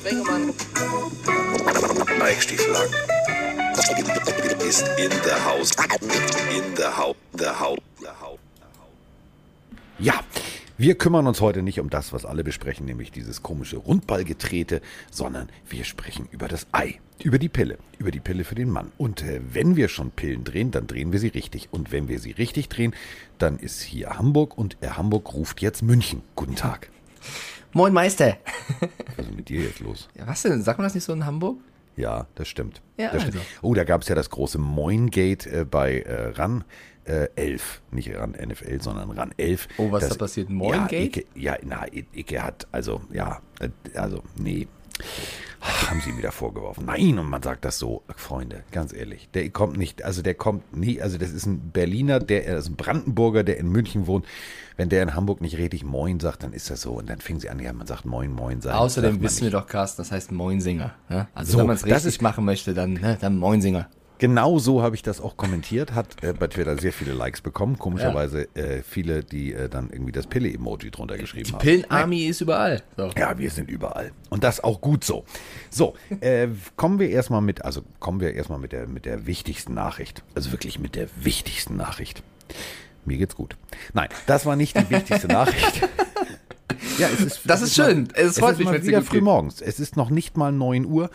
Sprengemann. Eichstieflagen ist in der Haus. In der Haut. Der Haut. Der Haut. Ja, wir kümmern uns heute nicht um das, was alle besprechen, nämlich dieses komische Rundballgetrete, sondern wir sprechen über das Ei, über die Pille, über die Pille für den Mann. Und äh, wenn wir schon Pillen drehen, dann drehen wir sie richtig. Und wenn wir sie richtig drehen, dann ist hier Hamburg und äh, Hamburg ruft jetzt München. Guten Tag. Moin Meister. Was ist mit dir jetzt los? Ja, was denn? Sagt man das nicht so in Hamburg? Ja, das stimmt. Ja, das stimmt. also. Oh, da gab es ja das große Moingate äh, bei äh, RAN äh, 11. Nicht RAN NFL, sondern RAN 11. Oh, was das, da passiert? Ja, Moingate? Icke, ja, na, Icke hat, also, ja, äh, also, nee. Haben sie ihm wieder vorgeworfen. Nein, und man sagt das so, Freunde, ganz ehrlich. Der kommt nicht, also der kommt nie, also das ist ein Berliner, der er ist ein Brandenburger, der in München wohnt. Wenn der in Hamburg nicht richtig Moin sagt, dann ist das so. Und dann fing sie an, ja, man sagt Moin, Moin sagen. Außerdem wissen wir doch, Carsten, das heißt Moinsinger. Ja? Also So, wenn man es richtig ist- machen möchte, dann, ne, dann Moinsinger. Genau so habe ich das auch kommentiert, hat äh, bei Twitter sehr viele Likes bekommen. Komischerweise äh, viele, die äh, dann irgendwie das Pille-Emoji drunter geschrieben haben. Pillenarmy ist überall. So. Ja, wir sind überall. Und das auch gut so. So, äh, kommen wir erstmal mit, also kommen wir erstmal mit der, mit der wichtigsten Nachricht. Also wirklich mit der wichtigsten Nachricht. Mir geht's gut. Nein, das war nicht die wichtigste Nachricht. Ja, es ist, Das es ist mal- schön. Es Es freut ist mich, mal wenn's dir wieder früh geht. morgens. Es ist noch nicht mal 9 Uhr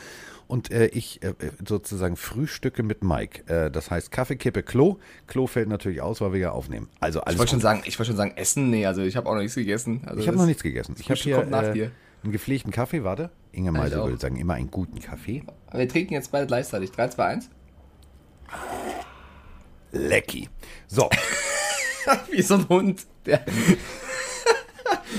und äh, ich äh, äh, sozusagen frühstücke mit Mike. Äh, das heißt Kaffee, Kippe, Klo. Klo fällt natürlich aus, weil wir ja aufnehmen. Also alles Ich wollte schon sagen, ich wollte schon sagen, Essen, nee, also ich habe auch noch nichts gegessen. Also Ich habe noch nichts gegessen. Ich habe hier kommt nach äh, dir. einen gepflegten Kaffee. Warte, Inge Meisel auch. würde sagen, immer einen guten Kaffee. Aber wir trinken jetzt beide gleichzeitig. 3, 2, 1. Lecky. So, Wie so ein Hund. Der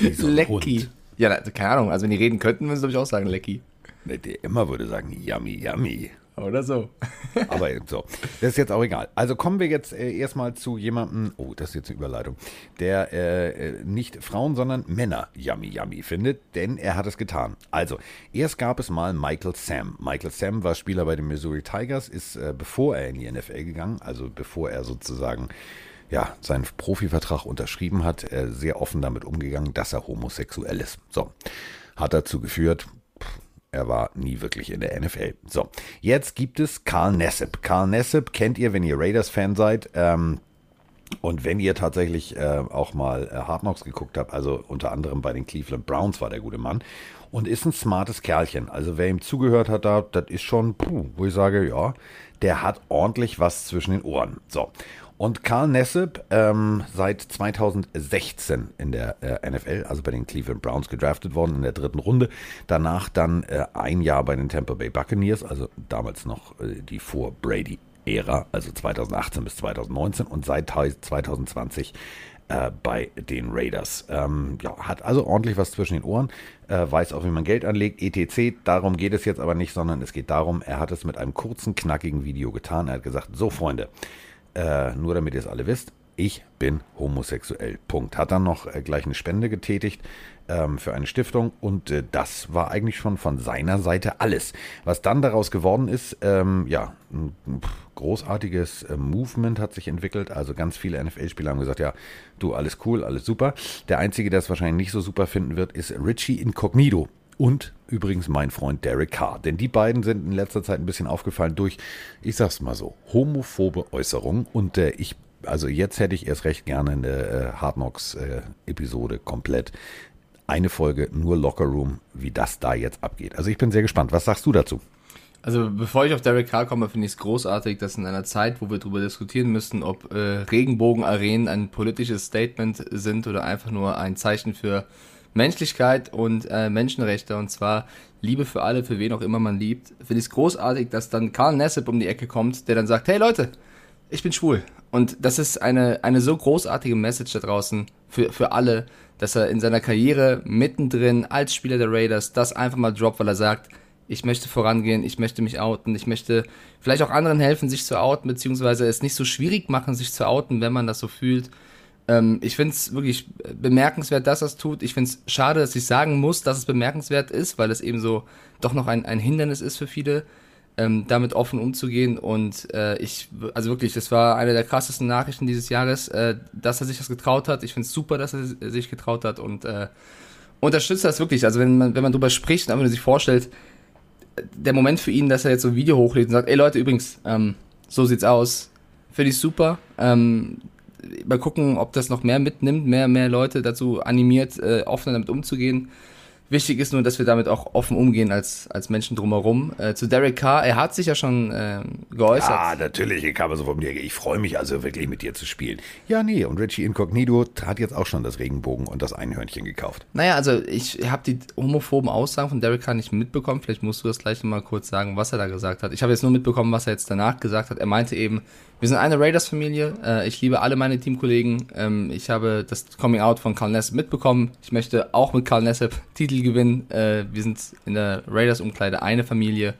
wie so ein Lecki. Hund. Ja, keine Ahnung. Also wenn die reden könnten, würden sie glaube ich auch sagen Lecki. Ne, Der immer würde sagen, yummy, yummy. Oder so. Aber so, das ist jetzt auch egal. Also kommen wir jetzt äh, erstmal zu jemandem, oh, das ist jetzt eine Überleitung, der äh, äh, nicht Frauen, sondern Männer yummy, yummy findet, denn er hat es getan. Also, erst gab es mal Michael Sam. Michael Sam war Spieler bei den Missouri Tigers, ist, äh, bevor er in die NFL gegangen, also bevor er sozusagen ja, seinen Profivertrag unterschrieben hat, äh, sehr offen damit umgegangen, dass er homosexuell ist. So, hat dazu geführt, er war nie wirklich in der NFL. So, jetzt gibt es Carl Nassib. Carl Nassib kennt ihr, wenn ihr Raiders-Fan seid. Ähm, und wenn ihr tatsächlich äh, auch mal äh, Hard Knocks geguckt habt, also unter anderem bei den Cleveland Browns war der gute Mann und ist ein smartes Kerlchen. Also wer ihm zugehört hat, da, das ist schon, puh, wo ich sage, ja, der hat ordentlich was zwischen den Ohren. So. Und Carl Nassib, ähm, seit 2016 in der äh, NFL, also bei den Cleveland Browns gedraftet worden in der dritten Runde. Danach dann äh, ein Jahr bei den Tampa Bay Buccaneers, also damals noch äh, die vor Brady Ära, also 2018 bis 2019 und seit 2020 äh, bei den Raiders. Ähm, ja, hat also ordentlich was zwischen den Ohren, äh, weiß auch, wie man Geld anlegt, etc. Darum geht es jetzt aber nicht, sondern es geht darum, er hat es mit einem kurzen, knackigen Video getan. Er hat gesagt, so Freunde, äh, nur damit ihr es alle wisst, ich bin homosexuell. Punkt. Hat dann noch äh, gleich eine Spende getätigt ähm, für eine Stiftung und äh, das war eigentlich schon von seiner Seite alles. Was dann daraus geworden ist, ähm, ja, ein großartiges äh, Movement hat sich entwickelt. Also ganz viele NFL-Spieler haben gesagt, ja, du, alles cool, alles super. Der Einzige, der es wahrscheinlich nicht so super finden wird, ist Richie Incognito. Und übrigens mein Freund Derek Carr. Denn die beiden sind in letzter Zeit ein bisschen aufgefallen durch, ich sag's mal so, homophobe Äußerungen. Und äh, ich, also jetzt hätte ich erst recht gerne eine äh, Hard Knocks äh, Episode komplett. Eine Folge nur Locker Room, wie das da jetzt abgeht. Also ich bin sehr gespannt. Was sagst du dazu? Also bevor ich auf Derek Carr komme, finde ich es großartig, dass in einer Zeit, wo wir darüber diskutieren müssen, ob äh, Regenbogenarenen ein politisches Statement sind oder einfach nur ein Zeichen für Menschlichkeit und äh, Menschenrechte und zwar Liebe für alle, für wen auch immer man liebt, finde ich es großartig, dass dann Carl Nassib um die Ecke kommt, der dann sagt, hey Leute, ich bin schwul. Und das ist eine, eine so großartige Message da draußen für, für alle, dass er in seiner Karriere mittendrin als Spieler der Raiders das einfach mal droppt, weil er sagt, ich möchte vorangehen, ich möchte mich outen, ich möchte vielleicht auch anderen helfen, sich zu outen, beziehungsweise es nicht so schwierig machen, sich zu outen, wenn man das so fühlt. Ähm, ich finde es wirklich bemerkenswert, dass er es tut. Ich finde es schade, dass ich sagen muss, dass es bemerkenswert ist, weil es eben so doch noch ein, ein Hindernis ist für viele, ähm, damit offen umzugehen. Und äh, ich, also wirklich, das war eine der krassesten Nachrichten dieses Jahres, äh, dass er sich das getraut hat. Ich finde es super, dass er sich getraut hat und äh, unterstütze das wirklich. Also wenn man, wenn man drüber spricht und einfach sich vorstellt, der Moment für ihn, dass er jetzt so ein Video hochlädt und sagt, ey Leute, übrigens, ähm, so sieht's aus, finde ich super. Ähm, mal gucken, ob das noch mehr mitnimmt, mehr, mehr Leute dazu animiert, äh, offener damit umzugehen. Wichtig ist nur, dass wir damit auch offen umgehen als, als Menschen drumherum. Äh, zu Derek Carr, er hat sich ja schon äh, geäußert. Ah, natürlich, ich kam so von dir. Ich freue mich also wirklich mit dir zu spielen. Ja, nee, und Richie Incognito hat jetzt auch schon das Regenbogen und das Einhörnchen gekauft. Naja, also ich habe die homophoben Aussagen von Derek Carr nicht mitbekommen. Vielleicht musst du das gleich mal kurz sagen, was er da gesagt hat. Ich habe jetzt nur mitbekommen, was er jetzt danach gesagt hat. Er meinte eben, wir sind eine Raiders-Familie. Äh, ich liebe alle meine Teamkollegen. Ähm, ich habe das Coming Out von Carl Nassib mitbekommen. Ich möchte auch mit Carl Nassib Titel gewinnen. Äh, wir sind in der Raiders-Umkleide eine Familie.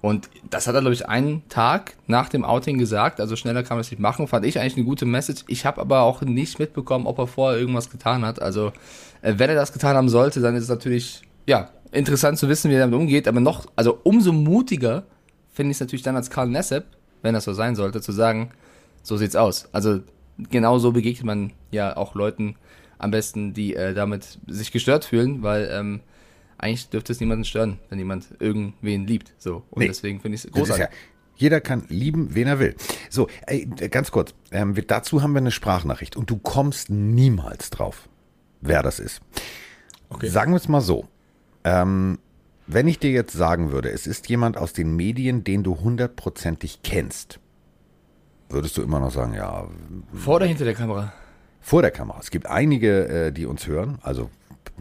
Und das hat er, glaube ich, einen Tag nach dem Outing gesagt. Also schneller kann man es nicht machen. Fand ich eigentlich eine gute Message. Ich habe aber auch nicht mitbekommen, ob er vorher irgendwas getan hat. Also äh, wenn er das getan haben sollte, dann ist es natürlich, ja, interessant zu wissen, wie er damit umgeht. Aber noch, also umso mutiger finde ich es natürlich dann als Carl Nassib, wenn das so sein sollte, zu sagen, so sieht's aus. Also genau so begegnet man ja auch Leuten am besten, die äh, damit sich gestört fühlen, weil ähm, eigentlich dürfte es niemanden stören, wenn jemand irgendwen liebt. So. Und Nee. deswegen finde ich es großartig. ja, jeder kann lieben, wen er will. So, ey, ganz kurz. Ähm, wir- dazu haben wir eine Sprachnachricht und du kommst niemals drauf, wer das ist. Sagen wir es mal so. Ähm, wenn ich dir jetzt sagen würde, es ist jemand aus den Medien, den du hundertprozentig kennst, würdest du immer noch sagen, ja, Vor oder hinter der Kamera? vor der Kamera. Es gibt einige, äh, die uns hören, also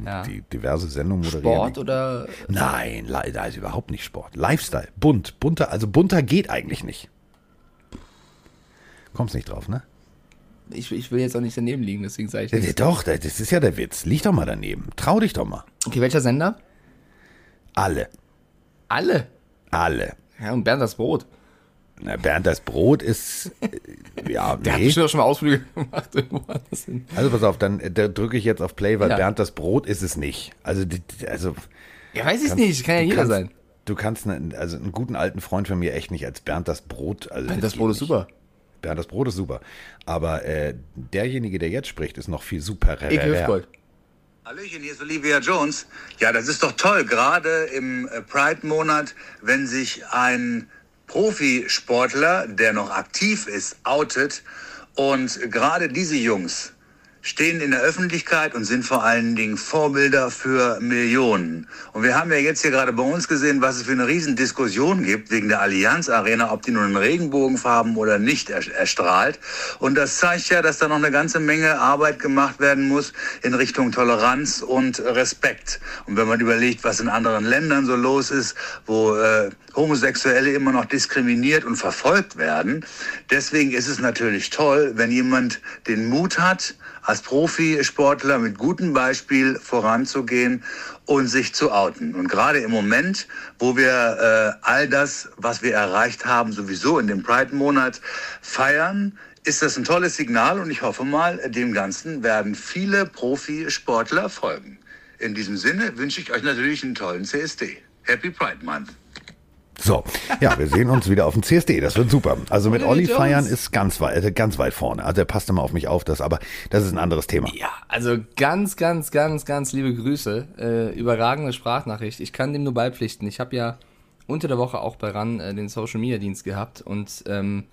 Ja. die diverse Sendungen moderieren. Sport oder Nein, leider ist überhaupt nicht Sport. Lifestyle, bunt, bunter, also bunter geht eigentlich nicht. Kommst nicht drauf, ne? ich, ich will jetzt auch nicht daneben liegen, deswegen sage ich das. Doch, das ist ja der Witz. Lieg doch mal daneben. Trau dich doch mal. Okay, welcher Sender? Alle. Alle. Alle. Ja, und Bernd das Brot. Na, Bernd, das Brot ist. äh, Ja, Der hat nee. bestimmt auch schon mal Ausflüge gemacht irgendwo anders hin. Also pass auf, dann äh, da drücke ich jetzt auf Play, weil Ja. Bernd, das Brot ist es nicht. Also, die- die- also Ja, weiß ich nicht, kann ja du jeder kannst, sein. Du kannst einen, also einen guten alten Freund von mir echt nicht als Bernd das Brot. Also Bernd das geht Brot ist nicht. super. Bernd das Brot ist super. Aber äh, derjenige, der jetzt spricht, ist noch viel super. Ich Hüftgold. Hallöchen, hier ist Olivia Jones. Ja, das ist doch toll, gerade im äh, Pride-Monat, wenn sich ein Profisportler, der noch aktiv ist, outet. Und gerade diese Jungs stehen in der Öffentlichkeit und sind vor allen Dingen Vorbilder für Millionen. Und wir haben ja jetzt hier gerade bei uns gesehen, was es für eine Riesendiskussion gibt wegen der Allianz Arena, ob die nun in Regenbogenfarben oder nicht er- erstrahlt. Und das zeigt ja, dass da noch eine ganze Menge Arbeit gemacht werden muss in Richtung Toleranz und Respekt. Und wenn man überlegt, was in anderen Ländern so los ist, wo äh, Homosexuelle immer noch diskriminiert und verfolgt werden, deswegen ist es natürlich toll, wenn jemand den Mut hat, als Profisportler mit gutem Beispiel voranzugehen und sich zu outen. Und gerade im Moment, wo wir äh, all das, was wir erreicht haben, sowieso in dem Pride-Monat feiern, ist das ein tolles Signal und ich hoffe mal, dem Ganzen werden viele Profisportler folgen. In diesem Sinne wünsche ich euch natürlich einen tollen CSD. Happy Pride Month. So, ja, wir sehen uns wieder auf dem CSD. Das wird super. Also mit Olli feiern ist ganz weit, äh, ganz weit vorne. Also er passt immer auf mich auf, das, aber das ist ein anderes Thema. Ja, also ganz, ganz, ganz, ganz liebe Grüße. Äh, überragende Sprachnachricht. Ich kann dem nur beipflichten. Ich habe ja unter der Woche auch bei RAN äh, den Social Media Dienst gehabt und ähm,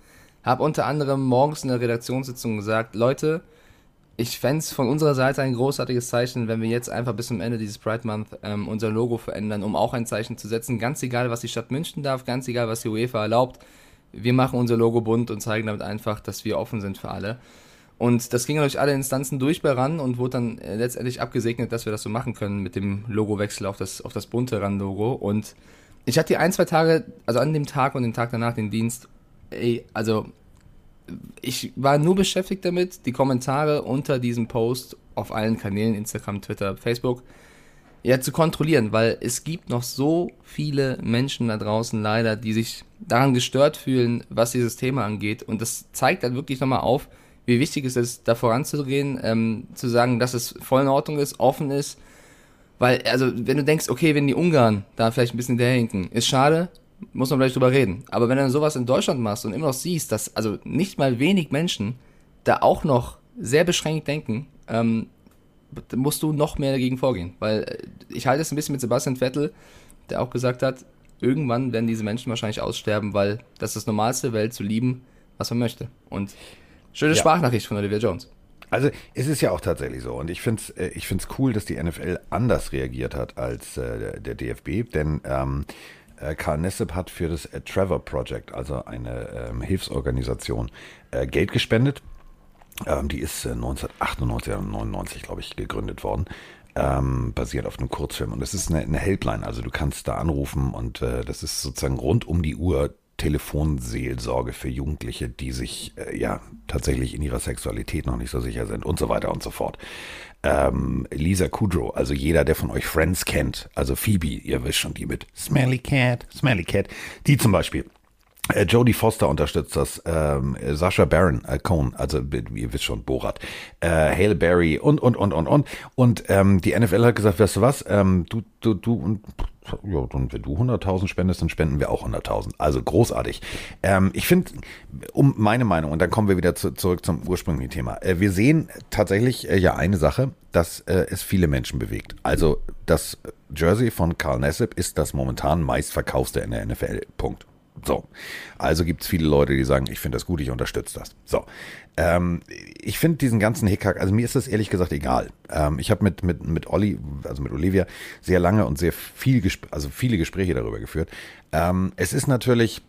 habe unter anderem morgens in der Redaktionssitzung gesagt, Leute, ich fänd's von unserer Seite ein großartiges Zeichen, wenn wir jetzt einfach bis zum Ende dieses Pride Month ähm, unser Logo verändern, um auch ein Zeichen zu setzen. Ganz egal, was die Stadt München darf, ganz egal, was die UEFA erlaubt. Wir machen unser Logo bunt und zeigen damit einfach, dass wir offen sind für alle. Und das ging durch alle Instanzen durch bei RAN und wurde dann äh, letztendlich abgesegnet, dass wir das so machen können mit dem Logowechsel auf das, auf das bunte RAN-Logo. Und ich hatte die ein, zwei Tage, also an dem Tag und den Tag danach den Dienst, ey, also ich war nur beschäftigt damit, die Kommentare unter diesem Post auf allen Kanälen, Instagram, Twitter, Facebook, ja, zu kontrollieren, weil es gibt noch so viele Menschen da draußen leider, die sich daran gestört fühlen, was dieses Thema angeht. Und das zeigt halt wirklich nochmal auf, wie wichtig es ist, da voranzugehen, ähm, zu sagen, dass es voll in Ordnung ist, offen ist. Weil, also, wenn du denkst, okay, wenn die Ungarn da vielleicht ein bisschen hinterherhinken, ist schade, muss man vielleicht drüber reden. Aber wenn du dann sowas in Deutschland machst und immer noch siehst, dass also nicht mal wenig Menschen da auch noch sehr beschränkt denken, ähm, musst du noch mehr dagegen vorgehen. Weil äh, ich halte es ein bisschen mit Sebastian Vettel, der auch gesagt hat, irgendwann werden diese Menschen wahrscheinlich aussterben, weil das ist das Normalste Welt zu lieben, was man möchte. Und schöne Ja. Sprachnachricht von Olivia Jones. Also es ist ja auch tatsächlich so und ich finde es äh, ich find's cool, dass die NFL anders reagiert hat als äh, der, DFB, denn ähm, äh, Karl Nessep hat für das äh, Trevor Project, also eine ähm, Hilfsorganisation, äh, Geld gespendet. Ähm, die ist äh, 1998 oder 99, glaube ich, gegründet worden. Ähm, basiert auf einem Kurzfilm. Und das ist eine, eine Helpline. Also du kannst da anrufen und äh, das ist sozusagen rund um die Uhr Telefonseelsorge für Jugendliche, die sich äh, ja tatsächlich in ihrer Sexualität noch nicht so sicher sind und so weiter und so fort. Ähm, Lisa Kudrow, also jeder, der von euch Friends kennt, also Phoebe, ihr wisst schon, die mit Smelly Cat, Smelly Cat, die zum Beispiel. Äh, Jodie Foster unterstützt das, ähm, Sascha Baron äh, Cohen, also ihr wisst schon, Borat, äh, Hale Berry und, und, und, und, und. Und ähm, die NFL hat gesagt, weißt du was, ähm, du, du, du, und ja, und wenn du 100.000 spendest, dann spenden wir auch 100.000. Also großartig. Ähm, ich finde, um meine Meinung, und dann kommen wir wieder zu, zurück zum ursprünglichen Thema. Äh, wir sehen tatsächlich äh, ja eine Sache, dass äh, es viele Menschen bewegt. Also das Jersey von Carl Nassib ist das momentan meistverkaufste in der NFL. Punkt. So. Also gibt es viele Leute, die sagen, ich finde das gut, ich unterstütze das. So. Ähm, ich finde diesen ganzen Hickhack, also mir ist das ehrlich gesagt egal. Ähm, ich habe mit, mit, mit Olli, also mit Olivia, sehr lange und sehr viel, also viele Gespräche darüber geführt. Ähm, es ist natürlich,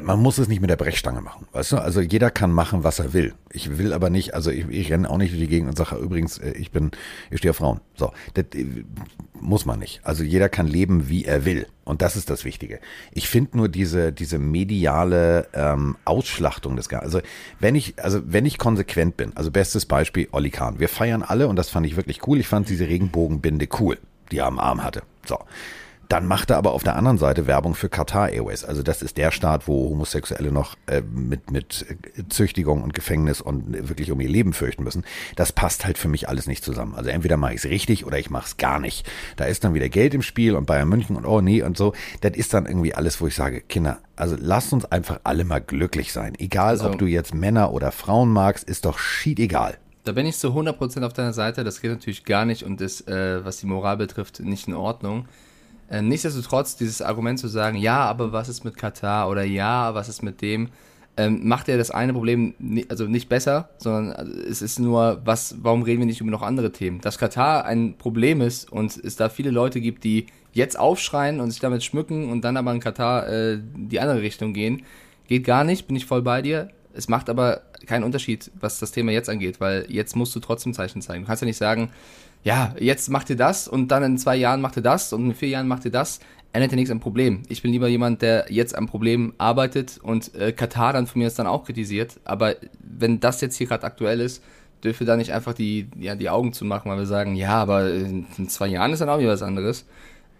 man muss es nicht mit der Brechstange machen, weißt du? Also jeder kann machen, was er will. Ich will aber nicht, also ich, ich renne auch nicht durch die Gegend und sage, übrigens, äh, ich bin, ich stehe auf Frauen. So, das äh, muss man nicht. Also jeder kann leben, wie er will. Und das ist das Wichtige. Ich finde nur diese, diese mediale ähm, Ausschlachtung des Ganzen. Also wenn ich, also wenn ich konsequent bin, also bestes Beispiel Olli Kahn. Wir feiern alle und das fand ich wirklich cool. Ich fand diese Regenbogenbinde cool, die er am Arm hatte. So. Dann macht er aber auf der anderen Seite Werbung für Qatar Airways. Also das ist der Staat, wo Homosexuelle noch äh, mit, mit Züchtigung und Gefängnis und wirklich um ihr Leben fürchten müssen. Das passt halt für mich alles nicht zusammen. Also entweder mache ich es richtig oder ich mache es gar nicht. Da ist dann wieder Geld im Spiel und Bayern München und oh nee und so. Das ist dann irgendwie alles, wo ich sage, Kinder, also lasst uns einfach alle mal glücklich sein. Egal, So. ob du jetzt Männer oder Frauen magst, ist doch schied egal. Da bin ich zu 100% auf deiner Seite. Das geht natürlich gar nicht und ist, äh, was die Moral betrifft, nicht in Ordnung. Äh, nichtsdestotrotz, dieses Argument zu sagen, ja, aber was ist mit Katar oder ja, was ist mit dem, ähm, macht ja das eine Problem ni also nicht besser, sondern also, es ist nur, was, warum reden wir nicht über noch andere Themen? Dass Katar ein Problem ist und es da viele Leute gibt, die jetzt aufschreien und sich damit schmücken und dann aber in Katar äh, die andere Richtung gehen, geht gar nicht, bin ich voll bei dir. Es macht aber keinen Unterschied, was das Thema jetzt angeht, weil jetzt musst du trotzdem Zeichen zeigen. Du kannst ja nicht sagen, ja, jetzt macht ihr das und dann in zwei Jahren macht ihr das und in vier Jahren macht ihr das. Ändert ja nichts am Problem. Ich bin lieber jemand, der jetzt am Problem arbeitet und äh, Katar dann von mir ist dann auch kritisiert. Aber wenn das jetzt hier gerade aktuell ist, dürfen wir da nicht einfach die, ja, die Augen zu machen, weil wir sagen, ja, aber in zwei Jahren ist dann auch wieder was anderes.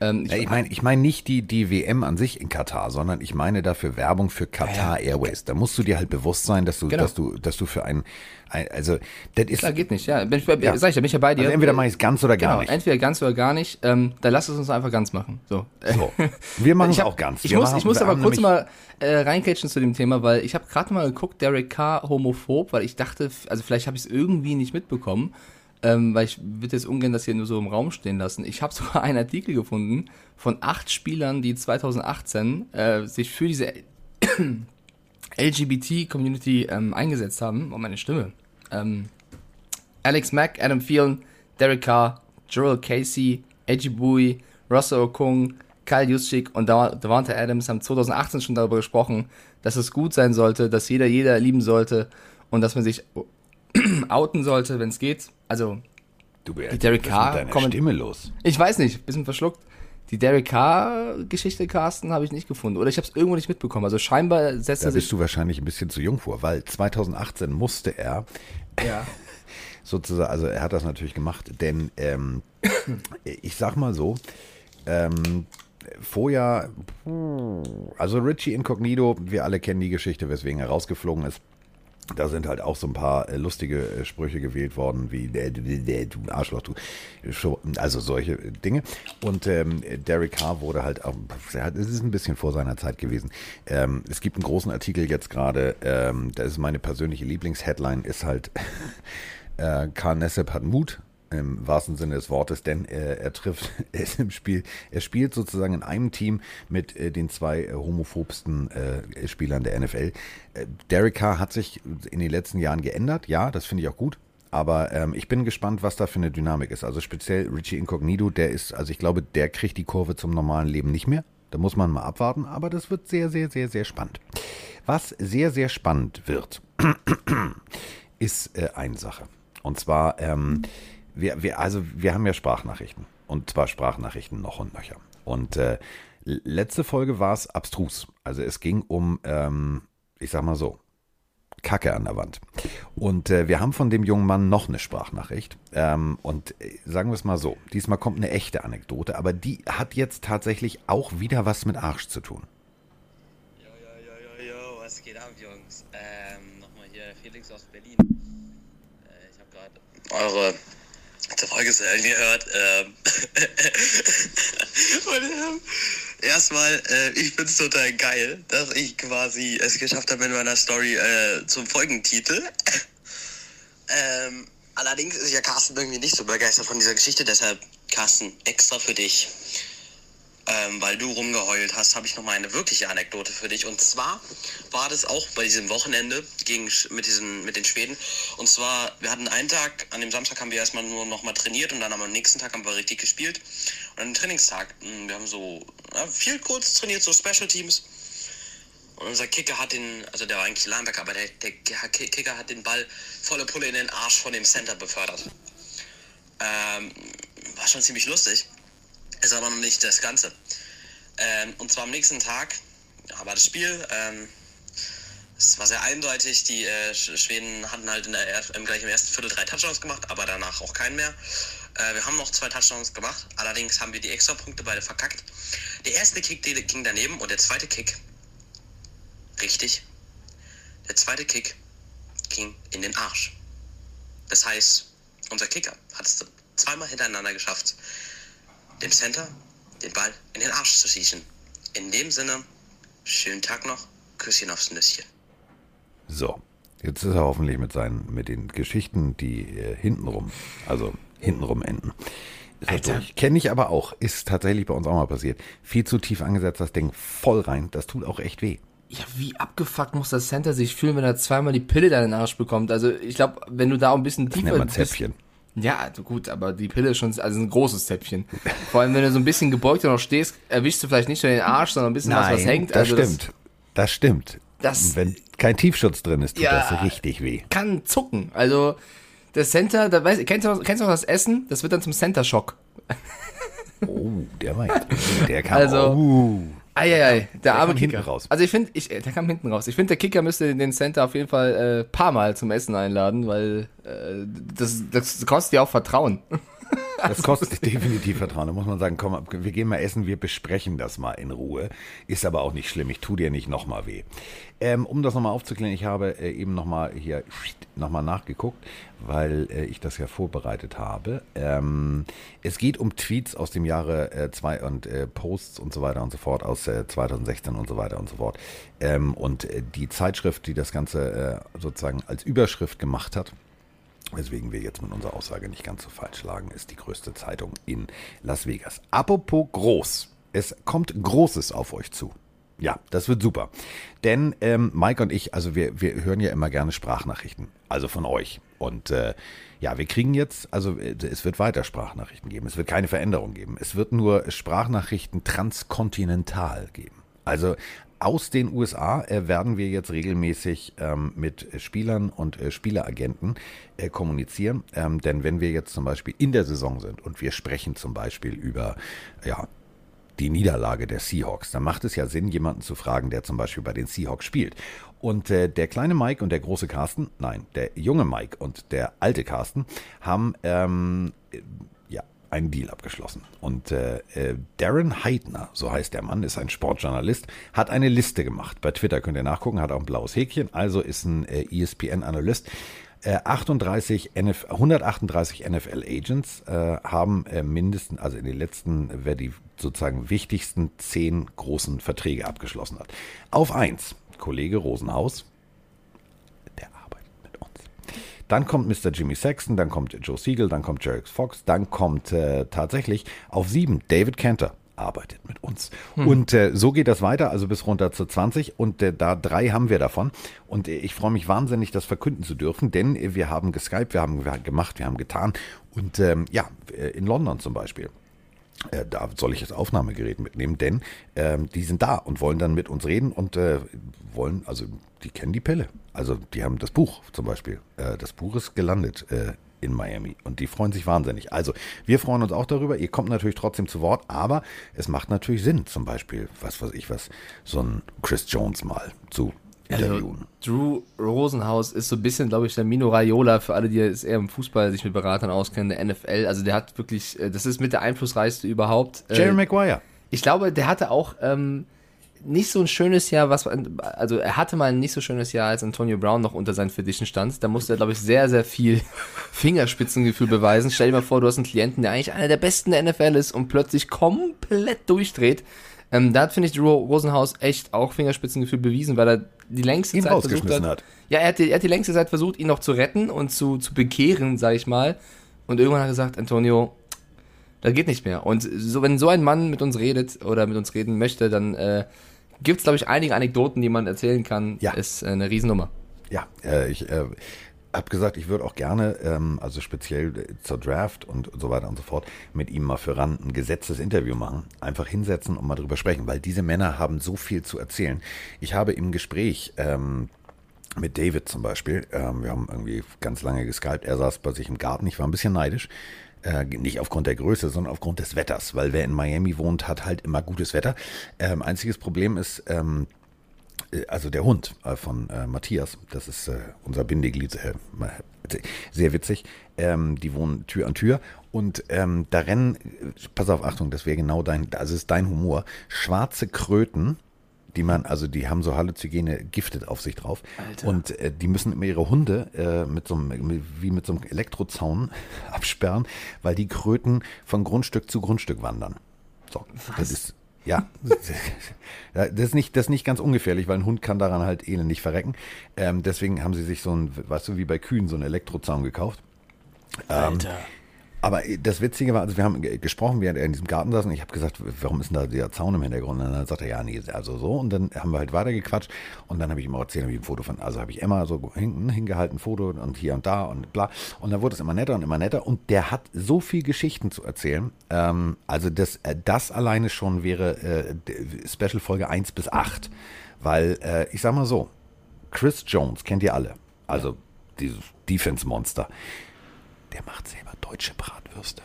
Ähm, Ja, ich meine ich mein nicht die, die WM an sich in Katar, sondern ich meine dafür Werbung für Qatar Airways. Da musst du dir halt bewusst sein, dass du, Genau. dass du, dass du für ein, ein also das ist, Klar, geht nicht, ja. Bin ich, bei- Ja. Sag ich, da bin ich ja bei dir. also entweder mache ich es ganz oder gar genau, nicht. entweder ganz oder gar nicht. Ähm, dann lass es uns einfach ganz machen. So. So. Wir machen es Ich auch ganz. Ich Wir muss, machen, ich muss aber kurz mal äh, reincatchen zu dem Thema, weil ich habe gerade mal geguckt, Derek Carr homophob, weil ich dachte, also vielleicht habe ich es irgendwie nicht mitbekommen, ähm, weil ich würde jetzt ungern das hier nur so im Raum stehen lassen. Ich habe sogar einen Artikel gefunden von acht Spielern, die 2018 äh, sich für diese LGBT-Community ähm, eingesetzt haben. Oh, meine Stimme. Ähm, Alex Mack, Adam Thielen, Derek Carr, Joel Casey, Edgy Bui, Russell Okung, Kyle Juszczyk und Dav- Davante Adams haben 2018 schon darüber gesprochen, dass es gut sein sollte, dass jeder jeder lieben sollte und dass man sich outen sollte, wenn es geht. Also, Du, Die Derek Carr kommen- Stimme los. ich weiß nicht, bisschen verschluckt. Die Derek Carr-Geschichte, Carsten, habe ich nicht gefunden. Oder ich habe es irgendwo nicht mitbekommen. Also scheinbar setzt Da er sich... bist du wahrscheinlich ein bisschen zu jung vor, weil 2018 musste er Ja. sozusagen, also er hat das natürlich gemacht, denn ähm, ich sag mal so, ähm, vorher, also Richie Incognito, wir alle kennen die Geschichte, weswegen er rausgeflogen ist. Da sind halt auch so ein paar äh, lustige äh, Sprüche gewählt worden, wie äh, du äh, Arschloch, du. Scho- Also solche äh, Dinge. Und ähm, Derek Carr wurde halt auch, es ist ein bisschen vor seiner Zeit gewesen. Ähm, es gibt einen großen Artikel jetzt gerade, ähm, das ist meine persönliche Lieblingsheadline, ist halt, äh, Carl Nessep hat Mut. Im wahrsten Sinne des Wortes, denn er, er trifft, er ist im Spiel, er spielt sozusagen in einem Team mit äh, den zwei äh, homophobsten äh, Spielern der NFL. Äh, Derek Carr hat sich in den letzten Jahren geändert, ja, das finde ich auch gut. Aber ähm, ich bin gespannt, was da für eine Dynamik ist. Also speziell Richie Incognito, der ist, also ich glaube, der kriegt die Kurve zum normalen Leben nicht mehr. Da muss man mal abwarten, aber das wird sehr, sehr, sehr, sehr spannend. Was sehr, sehr spannend wird, ist äh, eine Sache. Und zwar, ähm, wir, wir, also wir haben ja Sprachnachrichten. Und zwar Sprachnachrichten noch und nöcher. Und äh, letzte Folge war es abstrus. Also es ging um, ähm, ich sag mal so, Kacke an der Wand. Und äh, wir haben von dem jungen Mann noch eine Sprachnachricht. Ähm, und äh, sagen wir es mal so, diesmal kommt eine echte Anekdote, aber die hat jetzt tatsächlich auch wieder was mit Arsch zu tun. Jo, jo, jo, jo, jo, was geht ab, Jungs? Ähm, nochmal hier Felix aus Berlin. Äh, ich habe gerade eure letzte Folge gehört. Ähm, und ähm, erstmal, äh, ich find's total geil, dass ich quasi es geschafft habe in meiner Story äh, zum Folgentitel. ähm, allerdings ist ja Carsten irgendwie nicht so begeistert von dieser Geschichte, deshalb Carsten, extra für dich ähm, weil du rumgeheult hast, habe ich noch mal eine wirkliche Anekdote für dich. Und zwar war das auch bei diesem Wochenende gegen, mit, diesen, mit den Schweden. Und zwar, wir hatten einen Tag, an dem Samstag haben wir erstmal nur noch mal trainiert und dann am nächsten Tag haben wir richtig gespielt. Und dem Trainingstag, hm, wir haben so ja, viel kurz trainiert, so Special Teams. Und unser Kicker hat den, also der war eigentlich Linebacker, aber der, der Kicker hat den Ball volle Pulle in den Arsch von dem Center befördert. Ähm, war schon ziemlich lustig. Ist aber noch nicht das Ganze. Ähm, und zwar am nächsten Tag war das Spiel. Ähm, es war sehr eindeutig. Die äh, Schweden hatten halt in der, im, gleich im ersten Viertel drei Touchdowns gemacht, aber danach auch keinen mehr. Äh, wir haben noch zwei Touchdowns gemacht. Allerdings haben wir die Extrapunkte beide verkackt. Der erste Kick ging daneben und der zweite Kick, richtig, der zweite Kick ging in den Arsch. Das heißt, unser Kicker hat es zweimal hintereinander geschafft, dem Center den Ball in den Arsch zu schießen. In dem Sinne, schönen Tag noch, Küsschen aufs Nüsschen. So, jetzt ist er hoffentlich mit seinen, mit den Geschichten, die äh, hintenrum, also hintenrum enden. Kenne ich aber auch, ist tatsächlich bei uns auch mal passiert. Viel zu tief angesetzt, das Ding voll rein, das tut auch echt weh. Ja, wie abgefuckt muss das Center sich fühlen, wenn er zweimal die Pille da in den Arsch bekommt? Also ich glaube, wenn du da ein bisschen tiefer... Das nennt man Zäpfchen. Ja, also gut, aber die Pille ist schon also ein großes Zäpfchen. Vor allem, wenn du so ein bisschen gebeugt noch stehst, erwischst du vielleicht nicht nur den Arsch, sondern ein bisschen Nein, was, was hängt. Das also stimmt. Das, das stimmt. Das, wenn kein Tiefschutz drin ist, tut ja, das richtig weh. Kann zucken. Also das Center, da weiß, kennst du, kennst du noch das Essen? Das wird dann zum Center-Schock. Oh, der war jetzt, der kam also, auch. Eieiei, der, der arme Kicker. raus. Also ich finde, ich, der kam hinten raus. Ich finde, der Kicker müsste den Center auf jeden Fall ein äh, paar Mal zum Essen einladen, weil äh, das, das kostet ja auch Vertrauen. Das kostet definitiv Vertrauen. Da muss man sagen, komm, wir gehen mal essen, wir besprechen das mal in Ruhe. Ist aber auch nicht schlimm, ich tue dir nicht nochmal weh. Ähm, um das nochmal aufzuklären, ich habe äh, eben nochmal hier nochmal nachgeguckt, weil äh, ich das ja vorbereitet habe. Ähm, es geht um Tweets aus dem Jahre äh, und äh, Posts und so weiter und so fort aus 2016 äh, und so weiter und so fort. Ähm, und die Zeitschrift, die das Ganze sozusagen als Überschrift gemacht hat, weswegen wir jetzt mit unserer Aussage nicht ganz so falsch lagen, ist die größte Zeitung in Las Vegas. Apropos groß. Es kommt Großes auf euch zu. Ja, das wird super. Denn ähm, Mike und ich, also wir, wir hören ja immer gerne Sprachnachrichten, also von euch. Und äh, ja, wir kriegen jetzt, also äh, es wird weiter Sprachnachrichten geben. Es wird keine Veränderung geben. Es wird nur Sprachnachrichten transkontinental geben. Also aus den USA äh, werden wir jetzt regelmäßig ähm, mit Spielern und äh, Spieleragenten äh, kommunizieren. Ähm, denn wenn wir jetzt zum Beispiel in der Saison sind und wir sprechen zum Beispiel über ja, die Niederlage der Seahawks, dann macht es ja Sinn, jemanden zu fragen, der zum Beispiel bei den Seahawks spielt. Und äh, der kleine Mike und der große Carsten, nein, der junge Mike und der alte Carsten haben ähm, einen Deal abgeschlossen. Und äh, äh, Darren Heidner, so heißt der Mann, ist ein Sportjournalist, hat eine Liste gemacht. Bei Twitter könnt ihr nachgucken, hat auch ein blaues Häkchen, also ist ein äh, ESPN-Analyst. Äh, 38 NF, 138 NFL-Agents äh, haben äh, mindestens, also in den letzten, wer die sozusagen wichtigsten zehn großen Verträge abgeschlossen hat. Auf eins, Kollege Rosenhaus, Dann kommt Mr. Jimmy Sexton, dann kommt Joe Siegel, dann kommt Jerry Fox, dann kommt äh, tatsächlich auf sieben David Cantor arbeitet mit uns. Hm. Und äh, so geht das weiter, also bis runter zu 20 und äh, da drei haben wir davon. Und äh, ich freue mich wahnsinnig, das verkünden zu dürfen, denn äh, wir haben geskypt, wir haben gemacht, wir haben getan. Und ähm, ja, äh, in London zum Beispiel. Äh, da soll ich das Aufnahmegerät mitnehmen, denn ähm, die sind da und wollen dann mit uns reden und wollen, also die kennen die Pille. Also die haben das Buch zum Beispiel. Äh, das Buch ist gelandet äh, in Miami und die freuen sich wahnsinnig. Also wir freuen uns auch darüber. Ihr kommt natürlich trotzdem zu Wort, aber es macht natürlich Sinn, zum Beispiel, was weiß ich was, so ein Chris Jones mal zu interviewen. Also, Drew Rosenhaus ist so ein bisschen, glaube ich, der Mino Raiola für alle, die jetzt eher im Fußball sich mit Beratern auskennen, der NFL. Also der hat wirklich, äh, das ist mit der einflussreichste überhaupt. Jerry Äh, Maguire. Ich glaube, der hatte auch ähm, nicht so ein schönes Jahr, was also er hatte mal ein nicht so schönes Jahr, als Antonio Brown noch unter seinen Fittichen stand. Da musste er, glaube ich, sehr, sehr viel Fingerspitzengefühl beweisen. Stell dir mal vor, du hast einen Klienten, der eigentlich einer der besten der NFL ist und plötzlich komplett durchdreht. Ähm, da hat, finde ich, Drew Rosenhaus echt auch Fingerspitzengefühl bewiesen, weil er die längste Ihn Zeit versucht hat. hat. Ja, er hat, die, er hat die längste Zeit versucht, ihn noch zu retten und zu, zu bekehren, sage ich mal. Und irgendwann hat er gesagt, Antonio, das geht nicht mehr. Und so, wenn so ein Mann mit uns redet oder mit uns reden möchte, dann äh, gibt es, glaube ich, einige Anekdoten, die man erzählen kann. Ja. Ist äh, eine Riesennummer. Ja, äh, ich äh, habe gesagt, ich würde auch gerne, ähm, also speziell äh, zur Draft und so weiter und so fort, mit ihm mal für RAN ein gesetztes Interview machen. Einfach hinsetzen und mal drüber sprechen, weil diese Männer haben so viel zu erzählen. Ich habe im Gespräch ähm, mit David zum Beispiel, ähm, wir haben irgendwie ganz lange geskypt, er saß bei sich im Garten, ich war ein bisschen neidisch. Äh, nicht aufgrund der Größe, sondern aufgrund des Wetters, weil wer in Miami wohnt, hat halt immer gutes Wetter. Ähm, einziges Problem ist, ähm, äh, also der Hund äh, von äh, Matthias, das ist äh, unser Bindeglied, äh, sehr witzig. Ähm, die wohnen Tür an Tür und ähm, da rennen, pass auf, Achtung, das wäre genau dein, also ist dein Humor, schwarze Kröten, die man, also die haben so Halluzygene giftet auf sich drauf Alter. und äh, die müssen immer ihre Hunde äh, mit so einem, wie mit so einem Elektrozaun absperren, weil die Kröten von Grundstück zu Grundstück wandern. So, das ist ja, das ist nicht, das ist nicht ganz ungefährlich, weil ein Hund kann daran halt elendig verrecken. Ähm, deswegen haben sie sich so ein, weißt du, wie bei Kühen so einen Elektrozaun gekauft. Alter. Aber das Witzige war, also wir haben ge- gesprochen, während er in diesem Garten saß und ich habe gesagt, warum ist denn da der Zaun im Hintergrund? Und dann sagt er, ja, nee, also so. Und dann haben wir halt weitergequatscht und dann habe ich ihm auch erzählt, habe ich ein Foto von, also habe ich Emma so hinten hingehalten, Foto und hier und da und bla. Und dann wurde es immer netter und immer netter und der hat so viel Geschichten zu erzählen. Ähm, also das, äh, das alleine schon wäre äh, Special Folge 1 bis 8. Weil, äh, ich sag mal so, Chris Jones kennt ihr alle. Also dieses Defense-Monster. Der macht selber deutsche Bratwürste.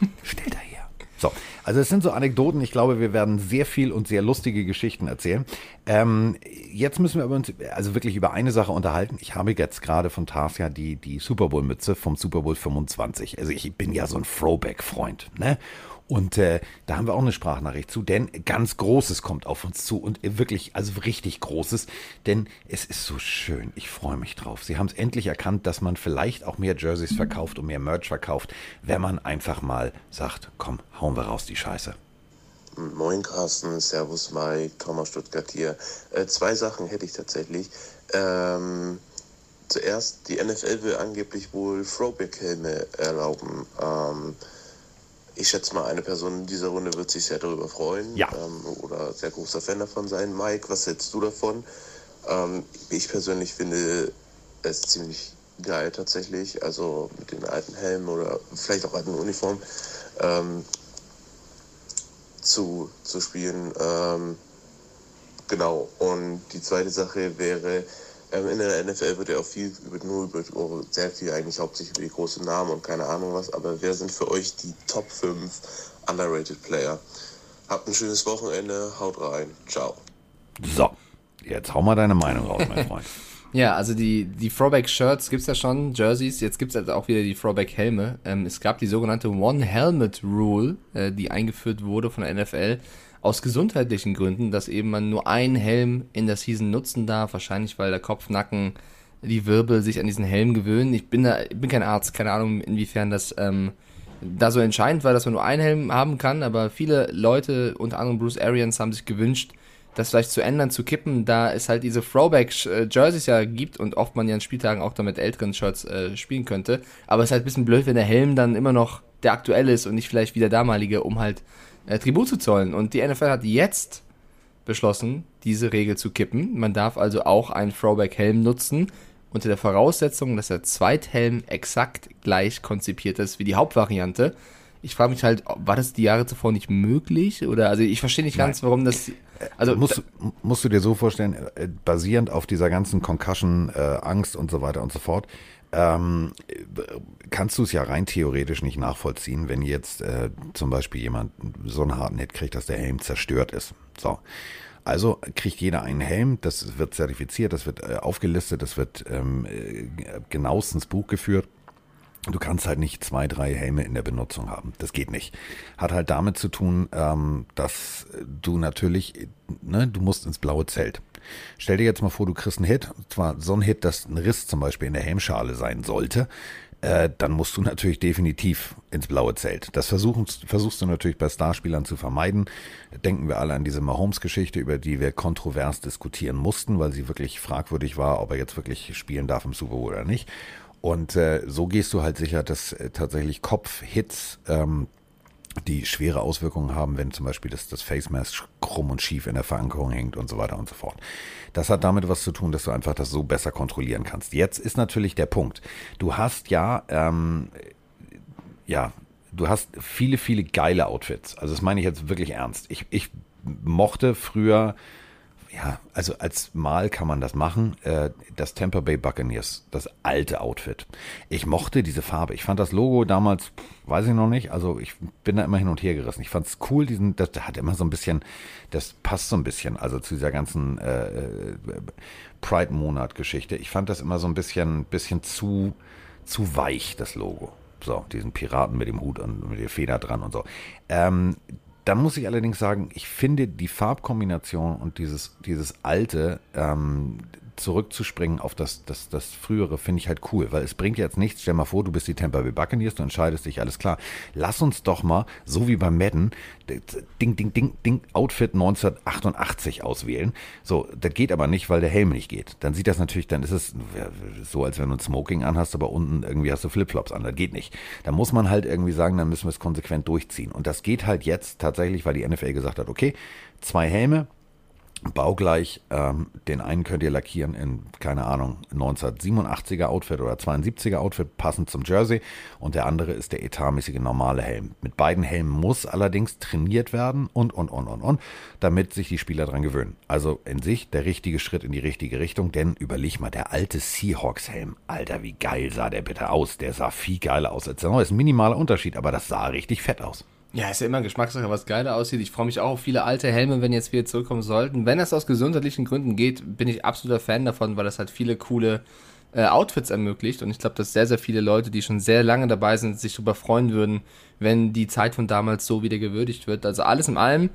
Stellt er her. So, also es sind so Anekdoten. Ich glaube, wir werden sehr viel und sehr lustige Geschichten erzählen. Ähm, jetzt müssen wir uns also wirklich über eine Sache unterhalten. Ich habe jetzt gerade von Tarsia die, die Super Bowl-Mütze vom Super Bowl 25. Also ich bin ja so ein Throwback-Freund. Ne? Und äh, da haben wir auch eine Sprachnachricht zu, denn ganz Großes kommt auf uns zu und wirklich, also richtig Großes, denn es ist so schön. Ich freue mich drauf. Sie haben es endlich erkannt, dass man vielleicht auch mehr Jerseys verkauft und mehr Merch verkauft, wenn man einfach mal sagt, komm, hauen wir raus die Scheiße. Moin Carsten, Servus Mike, Thomas Stuttgart hier. Äh, zwei Sachen hätte ich tatsächlich. Ähm, zuerst, die NFL will angeblich wohl Throwback-Helme erlauben. Ähm, ich schätze mal, eine Person in dieser Runde wird sich sehr darüber freuen. Ja. Ähm, oder sehr großer Fan davon sein. Mike, was hältst du davon? Ähm, ich persönlich finde es ziemlich geil tatsächlich. Also mit den alten Helmen oder vielleicht auch alten Uniformen. Ähm, zu, zu spielen. Ähm, genau. Und die zweite Sache wäre, in der NFL wird ja auch viel über, nur über, sehr viel eigentlich hauptsächlich über die großen Namen und keine Ahnung was, aber wer sind für euch die Top 5 underrated Player? Habt ein schönes Wochenende, haut rein, ciao. So, jetzt hau mal deine Meinung raus, mein Freund. Ja, also die, die Throwback-Shirts gibt's ja schon, Jerseys, jetzt gibt's halt auch wieder die Throwback-Helme. Ähm, es gab die sogenannte One-Helmet-Rule, äh, die eingeführt wurde von der NFL aus gesundheitlichen Gründen, dass eben man nur einen Helm in der Season nutzen darf, wahrscheinlich weil der Kopf, Nacken, die Wirbel sich an diesen Helm gewöhnen. Ich bin da, ich bin kein Arzt, keine Ahnung, inwiefern das ähm, da so entscheidend war, dass man nur einen Helm haben kann, aber viele Leute, unter anderem Bruce Arians, haben sich gewünscht, das vielleicht zu ändern, zu kippen, da es halt diese Throwback-Jerseys ja gibt und oft man ja an Spieltagen auch damit älteren Shirts äh, spielen könnte. Aber es ist halt ein bisschen blöd, wenn der Helm dann immer noch der aktuelle ist und nicht vielleicht wie der damalige, um halt äh, Tribut zu zollen. Und die NFL hat jetzt beschlossen, diese Regel zu kippen. Man darf also auch einen Throwback-Helm nutzen, unter der Voraussetzung, dass der Zweithelm exakt gleich konzipiert ist wie die Hauptvariante. Ich frage mich halt, war das die Jahre zuvor nicht möglich? Oder also ich verstehe nicht ganz, warum das. Also musst, musst du dir so vorstellen, äh, basierend auf dieser ganzen Concussion, äh, Angst und so weiter und so fort, ähm, kannst du es ja rein theoretisch nicht nachvollziehen, wenn jetzt äh, zum Beispiel jemand so einen harten Hit kriegt, dass der Helm zerstört ist. So. Also kriegt jeder einen Helm, das wird zertifiziert, das wird äh, aufgelistet, das wird ähm, äh, genauestens Buch geführt. Du kannst halt nicht zwei, drei Helme in der Benutzung haben. Das geht nicht. Hat halt damit zu tun, ähm, dass du natürlich, ne, du musst ins blaue Zelt. Stell dir jetzt mal vor, du kriegst einen Hit, zwar so ein Hit, dass ein Riss zum Beispiel in der Helmschale sein sollte äh, dann musst du natürlich definitiv ins blaue Zelt. Das versuchst, versuchst du natürlich bei Starspielern zu vermeiden. Denken wir alle an diese Mahomes-Geschichte, über die wir kontrovers diskutieren mussten, weil sie wirklich fragwürdig war, ob er jetzt wirklich spielen darf im Super Bowl oder nicht. Und äh, so gehst du halt sicher, dass äh, tatsächlich Kopfhits ähm, die schwere Auswirkungen haben, wenn zum Beispiel das, das Face Mask krumm und schief in der Verankerung hängt und so weiter und so fort. Das hat damit was zu tun, dass du einfach das so besser kontrollieren kannst. Jetzt ist natürlich der Punkt. Du hast ja, ähm, ja, du hast viele, viele geile Outfits. Also das meine ich jetzt wirklich ernst. Ich, ich mochte früher ja, also als Mal kann man das machen. Äh, das Tampa Bay Buccaneers, das alte Outfit. Ich mochte diese Farbe. Ich fand das Logo damals, weiß ich noch nicht, also ich bin da immer hin und her gerissen. Ich fand es cool, diesen, das hat immer so ein bisschen, das passt so ein bisschen, also zu dieser ganzen äh, äh, Pride-Monat-Geschichte. Ich fand das immer so ein bisschen, bisschen zu, zu weich, das Logo. So, diesen Piraten mit dem Hut und mit der Feder dran und so. Ähm, da muss ich allerdings sagen, ich finde die Farbkombination und dieses, dieses alte, ähm, zurückzuspringen auf das, das, das frühere, finde ich halt cool, weil es bringt jetzt nichts. Stell mal vor, du bist die Tampa Bay Buccaneers, du entscheidest dich, alles klar. Lass uns doch mal, so wie beim Madden, Ding, Ding, Ding, Ding, Outfit 1988 auswählen. So, das geht aber nicht, weil der Helm nicht geht. Dann sieht das natürlich, dann ist es so, als wenn du ein Smoking anhast, aber unten irgendwie hast du Flipflops an. Das geht nicht. Da muss man halt irgendwie sagen, dann müssen wir es konsequent durchziehen. Und das geht halt jetzt tatsächlich, weil die NFL gesagt hat, okay, zwei Helme, baugleich. Ähm, den einen könnt ihr lackieren in, keine Ahnung, 1987er Outfit oder 72er Outfit, passend zum Jersey. Und der andere ist der etatmäßige normale Helm. Mit beiden Helmen muss allerdings trainiert werden und, und, und, und, und, damit sich die Spieler dran gewöhnen. Also in sich der richtige Schritt in die richtige Richtung, denn überleg mal, der alte Seahawks-Helm, Alter, wie geil sah der bitte aus. Der sah viel geiler aus als der neue. Ist ein minimaler Unterschied, aber das sah richtig fett aus. Ja, ist ja immer Geschmackssache, was geiler aussieht. Ich freue mich auch auf viele alte Helme, wenn jetzt wieder zurückkommen sollten. Wenn es aus gesundheitlichen Gründen geht, bin ich absoluter Fan davon, weil das halt viele coole äh, Outfits ermöglicht. Und ich glaube, dass sehr, sehr viele Leute, die schon sehr lange dabei sind, sich darüber freuen würden, wenn die Zeit von damals so wieder gewürdigt wird. Also alles in allem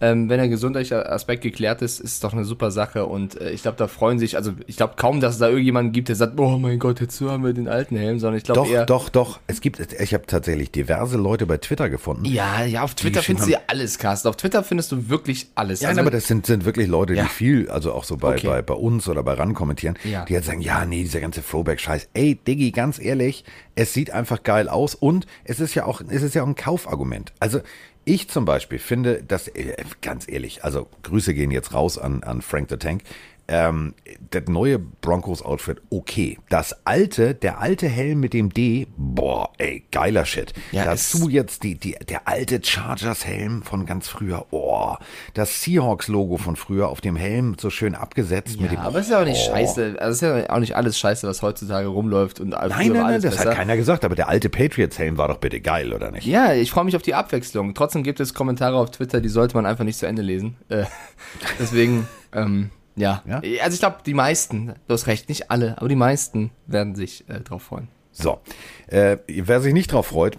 ähm, wenn der gesundheitliche Aspekt geklärt ist, ist es doch eine super Sache und äh, ich glaube, da freuen sich, also ich glaube kaum, dass es da irgendjemanden gibt, der sagt, oh mein Gott, jetzt haben wir den alten Helm, sondern ich glaube Doch, eher... doch, doch, es gibt, ich habe tatsächlich diverse Leute bei Twitter gefunden. Ja, ja, auf Twitter findest du ja alles, Carsten, auf Twitter findest du wirklich alles. Ja, also, aber das sind, sind wirklich Leute, Ja. die viel, also auch so bei, Okay. bei, bei uns oder bei RAN kommentieren, Ja. die halt sagen, ja, nee, dieser ganze Throwback-Scheiß. Ey, Diggi, ganz ehrlich, es sieht einfach geil aus und es ist ja auch, es ist ja auch ein Kaufargument. Also ich zum Beispiel finde, dass, äh, ganz ehrlich, also Grüße gehen jetzt raus an, an Frank the Tank. Ähm, das neue Broncos-Outfit, okay. Das alte, der alte Helm mit dem D, boah, ey, geiler Shit. Ja, Dazu jetzt die, die, der alte Chargers-Helm von ganz früher, oh, das Seahawks-Logo von früher auf dem Helm so schön abgesetzt mit dem. ja, aber es ist ja auch nicht oh. scheiße, also ist ja auch nicht alles scheiße, was heutzutage rumläuft und Nein, nein, nein, alles das besser. hat keiner gesagt, aber der alte Patriots-Helm war doch bitte geil, oder nicht? Ja, ich freue mich auf die Abwechslung. Trotzdem gibt es Kommentare auf Twitter, die sollte man einfach nicht zu Ende lesen. Äh, deswegen, ähm, ja. Ja? Also ich glaube, die meisten, du hast recht, nicht alle, aber die meisten werden sich äh, drauf freuen. So, äh, wer sich nicht drauf freut,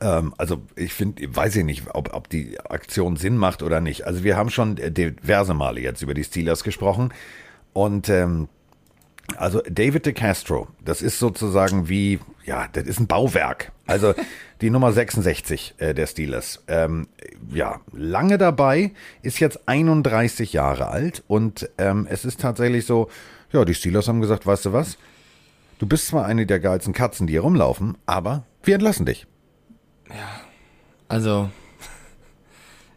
ähm, also ich finde, weiß ich nicht, ob, ob die Aktion Sinn macht oder nicht. Also wir haben schon diverse Male jetzt über die Steelers gesprochen und ähm, Also David DeCastro, das ist sozusagen wie, ja, das ist ein Bauwerk. Also die Nummer 66 äh, der Steelers. Ähm, ja, lange dabei, ist jetzt 31 Jahre alt und ähm, es ist tatsächlich so, ja, die Steelers haben gesagt, weißt du was? Du bist zwar eine der geilsten Katzen, die hier rumlaufen, aber wir entlassen dich. Also,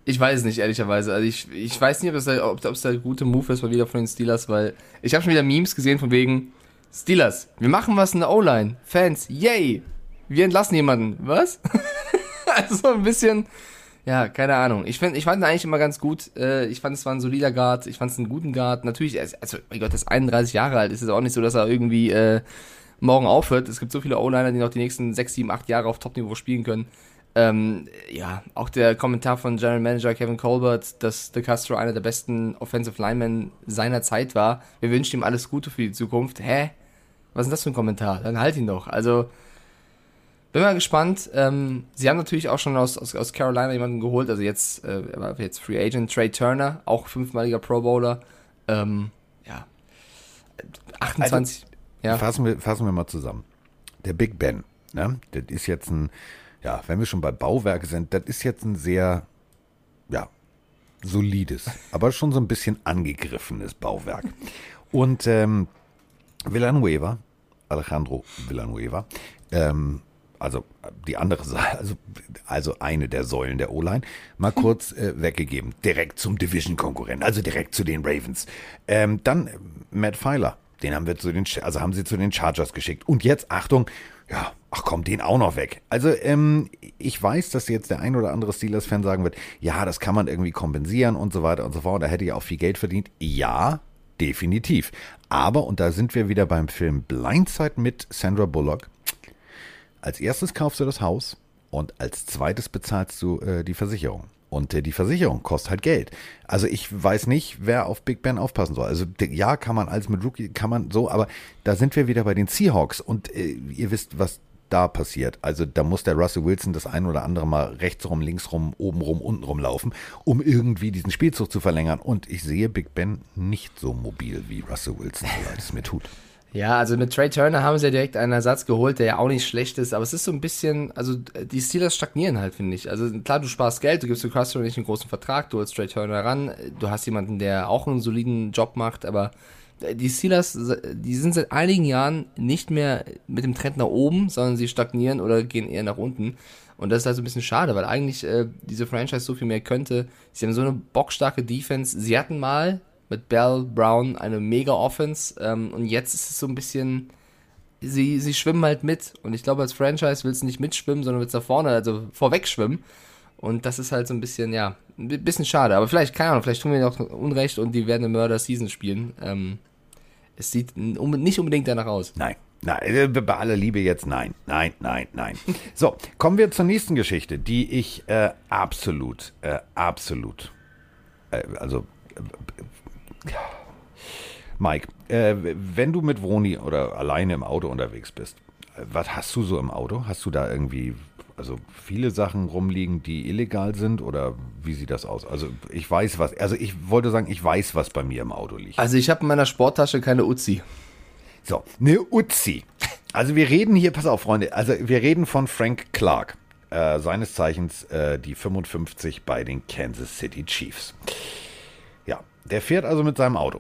ich weiß es nicht, ehrlicherweise. Also ich, ich weiß nicht, ob das, der, ob, ob das der gute Move ist, mal wieder von den Steelers, weil ich habe schon wieder Memes gesehen von wegen Steelers, wir machen was in der O-Line. Fans, yay! Wir entlassen jemanden. Was? also so ein bisschen, ja, keine Ahnung. Ich, find, ich fand ihn eigentlich immer ganz gut. Äh, Ich fand, es war ein solider Guard. Ich fand es einen guten Guard. Natürlich, er also, mein Gott, das ist 31 Jahre alt. Ist es auch nicht so, dass er irgendwie äh, morgen aufhört. Es gibt so viele O-Liner, die noch die nächsten 6, 7, 8 Jahre auf Top-Niveau spielen können. Ähm, ja, auch der Kommentar von General Manager Kevin Colbert, dass De Castro einer der besten Offensive Linemen seiner Zeit war. Wir wünschen ihm alles Gute für die Zukunft. Hä? Was ist denn das für ein Kommentar? Dann halt ihn doch. Also, bin mal gespannt. Ähm, sie haben natürlich auch schon aus, aus, aus Carolina jemanden geholt. Also jetzt, äh, er war jetzt Free Agent. Trey Turner, auch fünfmaliger Pro Bowler. Ähm, ja. 28. ja. Fassen, wir, fassen wir mal zusammen. Der Big Ben, ne? das ist jetzt ein, ja, wenn wir schon bei Bauwerke sind, das ist jetzt ein sehr, ja, solides, aber schon so ein bisschen angegriffenes Bauwerk. Und ähm, Villanueva, Alejandro Villanueva, ähm, also die andere Seite, also, also eine der Säulen der O-Line, mal kurz äh, weggegeben. Direkt zum Division-Konkurrenten, also direkt zu den Ravens. Ähm, dann Matt Pfeiler, den haben wir zu den, also haben sie zu den Chargers geschickt. Und jetzt, Achtung, ja, ach komm, den auch noch weg. Also, ähm, ich weiß, dass jetzt der ein oder andere Steelers-Fan sagen wird, ja, das kann man irgendwie kompensieren und so weiter und so fort. Da hätte ich auch viel Geld verdient. Ja, definitiv. Aber, und da sind wir wieder beim Film Blindside mit Sandra Bullock, als erstes kaufst du das Haus und als zweites bezahlst du äh, die Versicherung. Und äh, die Versicherung kostet halt Geld. Also ich weiß nicht, wer auf Big Ben aufpassen soll. Also ja, kann man als mit Rookie, kann man so, aber da sind wir wieder bei den Seahawks und äh, ihr wisst, was da passiert. Also da muss der Russell Wilson das ein oder andere Mal rechts rum, links rum, oben rum, unten rum laufen, um irgendwie diesen Spielzug zu verlängern. Und ich sehe Big Ben nicht so mobil wie Russell Wilson, so leid es mir tut. Ja, also mit Trey Turner haben sie ja direkt einen Ersatz geholt, der ja auch nicht schlecht ist, aber es ist so ein bisschen, also die Steelers stagnieren halt, finde ich. Also klar, du sparst Geld, du gibst du Castro nicht einen großen Vertrag, du holst Trey Turner ran, du hast jemanden, der auch einen soliden Job macht, aber die Steelers, die sind seit einigen Jahren nicht mehr mit dem Trend nach oben, sondern sie stagnieren oder gehen eher nach unten. Und das ist halt so ein bisschen schade, weil eigentlich äh, diese Franchise so viel mehr könnte. Sie haben so eine bockstarke Defense. Sie hatten mal mit Bell Brown eine mega Offense ähm, und jetzt ist es so ein bisschen, sie, sie schwimmen halt mit und ich glaube als Franchise willst du nicht mitschwimmen, sondern willst da vorne, also vorweg schwimmen und das ist halt so ein bisschen, ja, ein bisschen schade, aber vielleicht, keine Ahnung, vielleicht tun wir noch Unrecht und die werden eine Murder Season spielen. Ähm, es sieht nicht unbedingt danach aus. Nein. Nein, äh, bei aller Liebe jetzt nein, nein, nein, nein. So, kommen wir zur nächsten Geschichte, die ich äh, absolut, äh, absolut, äh, also, äh, Mike, äh, wenn du mit Vroni oder alleine im Auto unterwegs bist, äh, was hast du so im Auto? Hast du da irgendwie, also viele Sachen rumliegen, die illegal sind oder wie sieht das aus? Also ich weiß was, also ich wollte sagen, ich weiß, was bei mir im Auto liegt. Also ich habe in meiner Sporttasche keine Uzi. So, eine Uzi. Also wir reden hier, pass auf, Freunde, also wir reden von Frank Clark, äh, seines Zeichens äh, die 55 bei den Kansas City Chiefs. Der fährt also mit seinem Auto.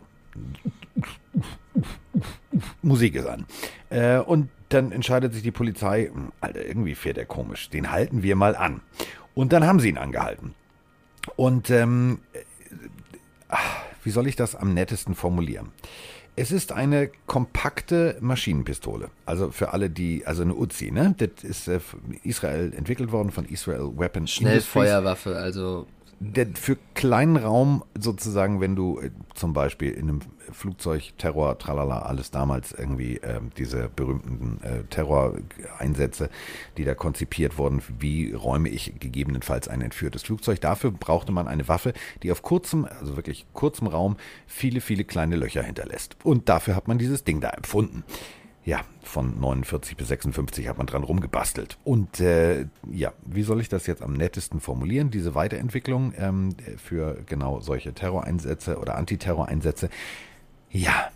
Musik ist an. Äh, und dann entscheidet sich die Polizei, hm, Alter, irgendwie fährt er komisch, den halten wir mal an. Und dann haben sie ihn angehalten. Und ähm, ach, wie soll ich das am nettesten formulieren? Es ist eine kompakte Maschinenpistole. Also für alle, die, also eine Uzi, ne? Das ist äh, Israel entwickelt worden von Israel Weapon Schnellfeuerwaffe, also der, für kleinen Raum sozusagen, wenn du äh, zum Beispiel in einem Flugzeug Terror, tralala, alles damals irgendwie ähm, diese berühmten äh, Terroreinsätze, die da konzipiert wurden, wie räume ich gegebenenfalls ein entführtes Flugzeug. Dafür brauchte man eine Waffe, die auf kurzem, also wirklich kurzem Raum viele, viele kleine Löcher hinterlässt. Und dafür hat man dieses Ding da empfunden. Ja, von 49 bis 56 hat man dran rumgebastelt. Und äh, ja, wie soll ich das jetzt am nettesten formulieren? Diese Weiterentwicklung ähm, für genau solche Terroreinsätze oder Antiterroreinsätze. Ja,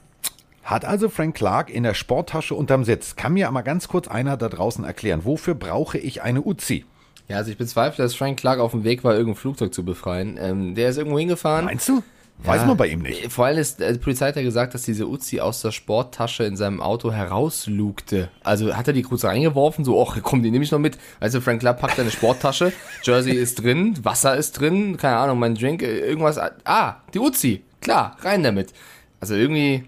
Hat also Frank Clark in der Sporttasche unterm Sitz. Kann mir aber ganz kurz einer da draußen erklären, wofür brauche ich eine Uzi? Ja, also ich bezweifle, dass Frank Clark auf dem Weg war, irgendein Flugzeug zu befreien. Ähm, der ist irgendwo hingefahren. Meinst du? Weiß Ja, man bei ihm nicht. Vor allem ist, äh, die Polizei hat ja gesagt, dass diese Uzi aus der Sporttasche in seinem Auto herauslugte. Also hat er die kurz reingeworfen, so, ach komm, die nehme ich noch mit. Also Frank Clark packt seine Sporttasche, Jersey ist drin, Wasser ist drin, keine Ahnung, mein Drink, äh, irgendwas. Ah, die Uzi, klar, rein damit. Also irgendwie,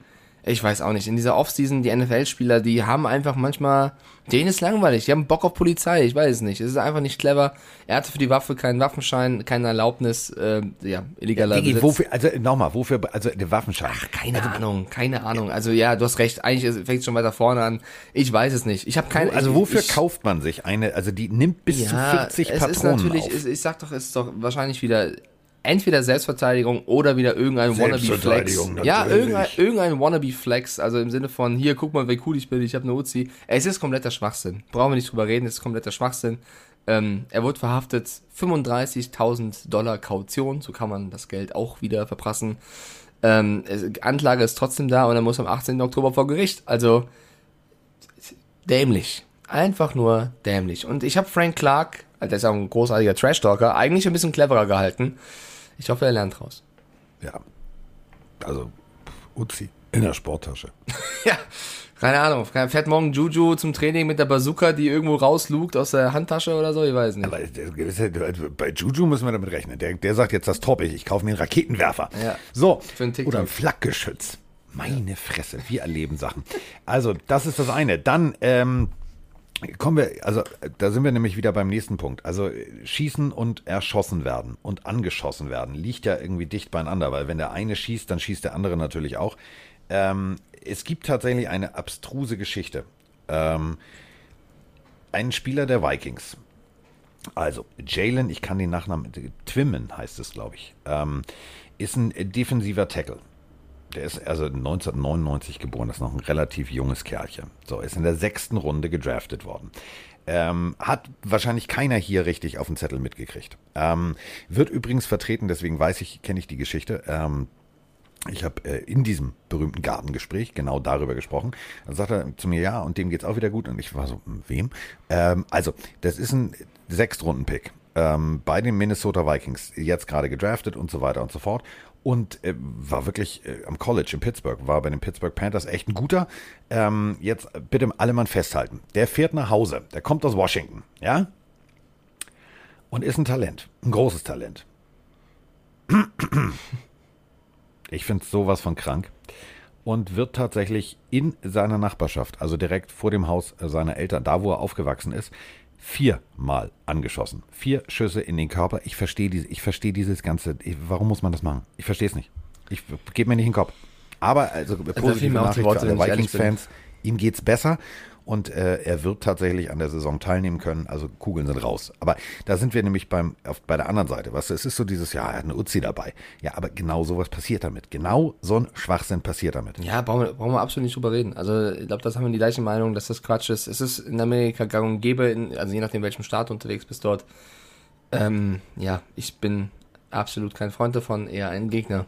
ich weiß auch nicht, in dieser Offseason, die NFL-Spieler, die haben einfach manchmal, denen ist langweilig, die haben Bock auf Polizei, ich weiß es nicht. Es ist einfach nicht clever. Er hatte für die Waffe keinen Waffenschein, keine Erlaubnis, äh, ja, illegaler Digi, Besitz. wofür, also nochmal, wofür, also der Waffenschein. Keine Ahnung, keine Ahnung. Also ja, du hast recht. Eigentlich fängt es schon weiter vorne an. Ich weiß es nicht. Ich habe keine. Also wofür ich, kauft man sich eine, also die nimmt bis zu 40 es Patronen ist natürlich, auf. Ich, ich sag doch, es ist doch wahrscheinlich wieder entweder Selbstverteidigung oder wieder irgendein Wannabe Flex. Selbstverteidigung, Ja, irgendein, irgendein Wannabe Flex, also im Sinne von hier, guck mal, wie cool ich bin, ich habe eine Uzi. Es ist kompletter Schwachsinn. Brauchen wir nicht drüber reden, es ist kompletter Schwachsinn. Ähm, er wurde verhaftet, 35.000 Dollar Kaution, so kann man das Geld auch wieder verprassen. Ähm, Anklage ist trotzdem da und er muss am 18. Oktober vor Gericht. Also dämlich. Einfach nur dämlich. Und ich habe Frank Clark, der ist auch ein großartiger Trash-Talker, eigentlich ein bisschen cleverer gehalten. Ich hoffe, er lernt raus. Ja. Also, Uzi in der Sporttasche. Ja, keine Ahnung. Fährt morgen Juju zum Training mit der Bazooka, die irgendwo rauslugt aus der Handtasche oder so? Ich weiß nicht. Aber der gewisse- bei Juju müssen wir damit rechnen. Der, der sagt jetzt, das top ich, ich kaufe mir einen Raketenwerfer. Ja. So, Für einen oder ein Flakgeschütz. Meine Fresse, wir erleben Sachen. Also, das ist das eine. Dann ähm, kommen wir, also da sind wir nämlich wieder beim nächsten Punkt. Also schießen und erschossen werden und angeschossen werden liegt ja irgendwie dicht beieinander, weil wenn der eine schießt, dann schießt der andere natürlich auch. Ähm, es gibt tatsächlich eine abstruse Geschichte. Ähm, ein Spieler der Vikings, also, Jalen, ich kann den Nachnamen, Twimmen heißt es, glaube ich, ähm, ist ein defensiver Tackle. Der ist also 1999 geboren, das ist noch ein relativ junges Kerlchen. So, ist in der sechsten Runde gedraftet worden. Ähm, hat wahrscheinlich keiner hier richtig auf den Zettel mitgekriegt. Ähm, wird übrigens vertreten, deswegen weiß ich, kenne ich die Geschichte. Ähm, ich habe äh, in diesem berühmten Gartengespräch genau darüber gesprochen. Dann sagt er zu mir, ja, und dem geht's auch wieder gut. Und ich war so, hm, wem? Ähm, also, das ist ein Sechstrunden-Pick ähm, bei den Minnesota Vikings, jetzt gerade gedraftet und so weiter und so fort. Und äh, war wirklich äh, am College in Pittsburgh, war bei den Pittsburgh Panthers echt ein guter. Ähm, jetzt bitte alle mal festhalten. Der fährt nach Hause, der kommt aus Washington, ja? Und ist ein Talent, ein großes Talent. Ich finde sowas von krank. Und wird tatsächlich in seiner Nachbarschaft, also direkt vor dem Haus seiner Eltern, da wo er aufgewachsen ist, viermal angeschossen. Vier Schüsse in den Körper. Ich verstehe diese, ich verstehe dieses ganze. Ich, warum muss man das machen? Ich verstehe es nicht. Ich gebe mir nicht in den Kopf. Aber also positive mir auch die Nachricht für alle. Vikings-Fans. Ihm geht's besser und äh, er wird tatsächlich an der Saison teilnehmen können. Also Kugeln sind raus. Aber da sind wir nämlich beim auf, bei der anderen Seite. Was es ist so dieses ja, er hat eine Uzi dabei. Ja, aber genau sowas passiert damit. Genau so ein Schwachsinn passiert damit. Ja, brauchen wir, brauchen wir absolut nicht drüber reden. Also ich glaube, das haben wir die gleiche Meinung, dass das Quatsch ist. Es ist in Amerika gang und gäbe, in, also je nachdem, welchem Staat du unterwegs bist dort. Ähm, ja, ich bin absolut kein Freund davon, eher ein Gegner.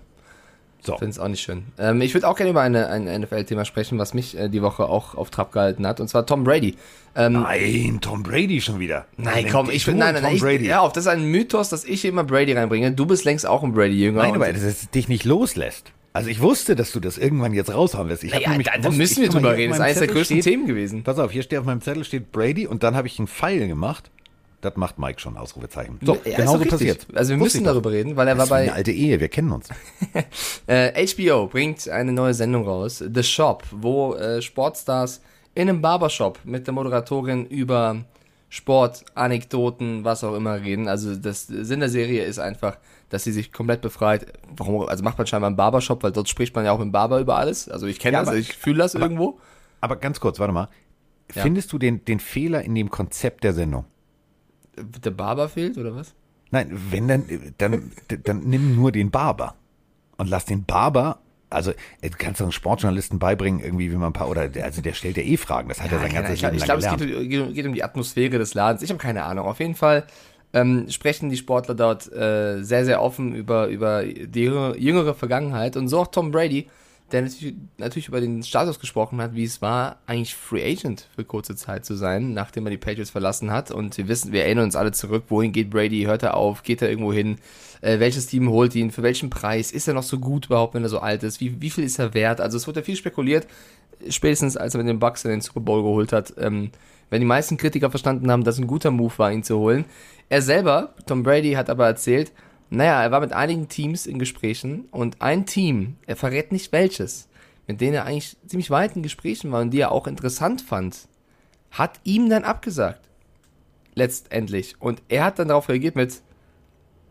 So. Finde es auch nicht schön. Ähm, ich würde auch gerne über eine, ein NFL-Thema sprechen, was mich äh, die Woche auch auf Trab gehalten hat, und zwar Tom Brady. Ähm, Nein, Tom Brady schon wieder. Nein, komm, ich bin, nein, nein, Tom nein, ich, Brady. ja, auf, das ist ein Mythos, dass ich immer Brady reinbringe. Du bist längst auch ein Brady-Jünger. Nein, aber dass es dich nicht loslässt. Also ich wusste, dass du das irgendwann jetzt raushauen wirst. Ich Naja, nämlich da, da müssen wir drüber reden. Das ist eines der größten Themen gewesen. Pass auf, hier steht auf meinem Zettel steht Brady und dann habe ich einen Pfeil gemacht. Das macht Mike schon, Ausrufezeichen. So, Ja, ist genau so richtig. passiert. Also wir Wusste müssen darüber reden, weil er Das war ist bei eine alte Ehe, wir kennen uns. Äh, HBO bringt eine neue Sendung raus, The Shop, wo äh, Sportstars in einem Barbershop mit der Moderatorin über Sport, Anekdoten, was auch immer reden. Also das Sinn der Serie ist einfach, dass sie sich komplett befreit. Warum? Also macht man scheinbar einen Barbershop, weil dort spricht man ja auch mit dem Barber über alles. Also ich kenne Ja, das, aber- ich fühle das irgendwo. Aber ganz kurz, warte mal. Ja. Findest du den, den Fehler in dem Konzept der Sendung? Der Barber fehlt oder was? Nein, wenn dann, dann, dann nimm nur den Barber und lass den Barber, also du kannst doch einem Sportjournalisten beibringen, irgendwie, wie man ein paar, oder der, also der stellt ja eh Fragen, das hat er sein ganzes. Leben ich lang glaube, es geht, geht, geht um die Atmosphäre des Ladens. Ich habe keine Ahnung. Auf jeden Fall ähm, sprechen die Sportler dort äh, sehr, sehr offen über, über die jüngere Vergangenheit. Und so auch Tom Brady, der natürlich, natürlich über den Status gesprochen hat, wie es war, eigentlich Free Agent für kurze Zeit zu sein, nachdem er die Patriots verlassen hat. Und wir wissen, wir erinnern uns alle zurück, wohin geht Brady, hört er auf, geht er irgendwo hin, äh, welches Team holt ihn, für welchen Preis, ist er noch so gut überhaupt, wenn er so alt ist, wie, wie viel ist er wert? Also es wurde ja viel spekuliert, spätestens als er mit den Bucks in den Super Bowl geholt hat, ähm, wenn die meisten Kritiker verstanden haben, dass ein guter Move war, ihn zu holen. Er selber, Tom Brady, hat aber erzählt, naja, er war mit einigen Teams in Gesprächen und ein Team, er verrät nicht welches, mit denen er eigentlich ziemlich weit in Gesprächen war und die er auch interessant fand, hat ihm dann abgesagt. Letztendlich. Und er hat dann darauf reagiert mit,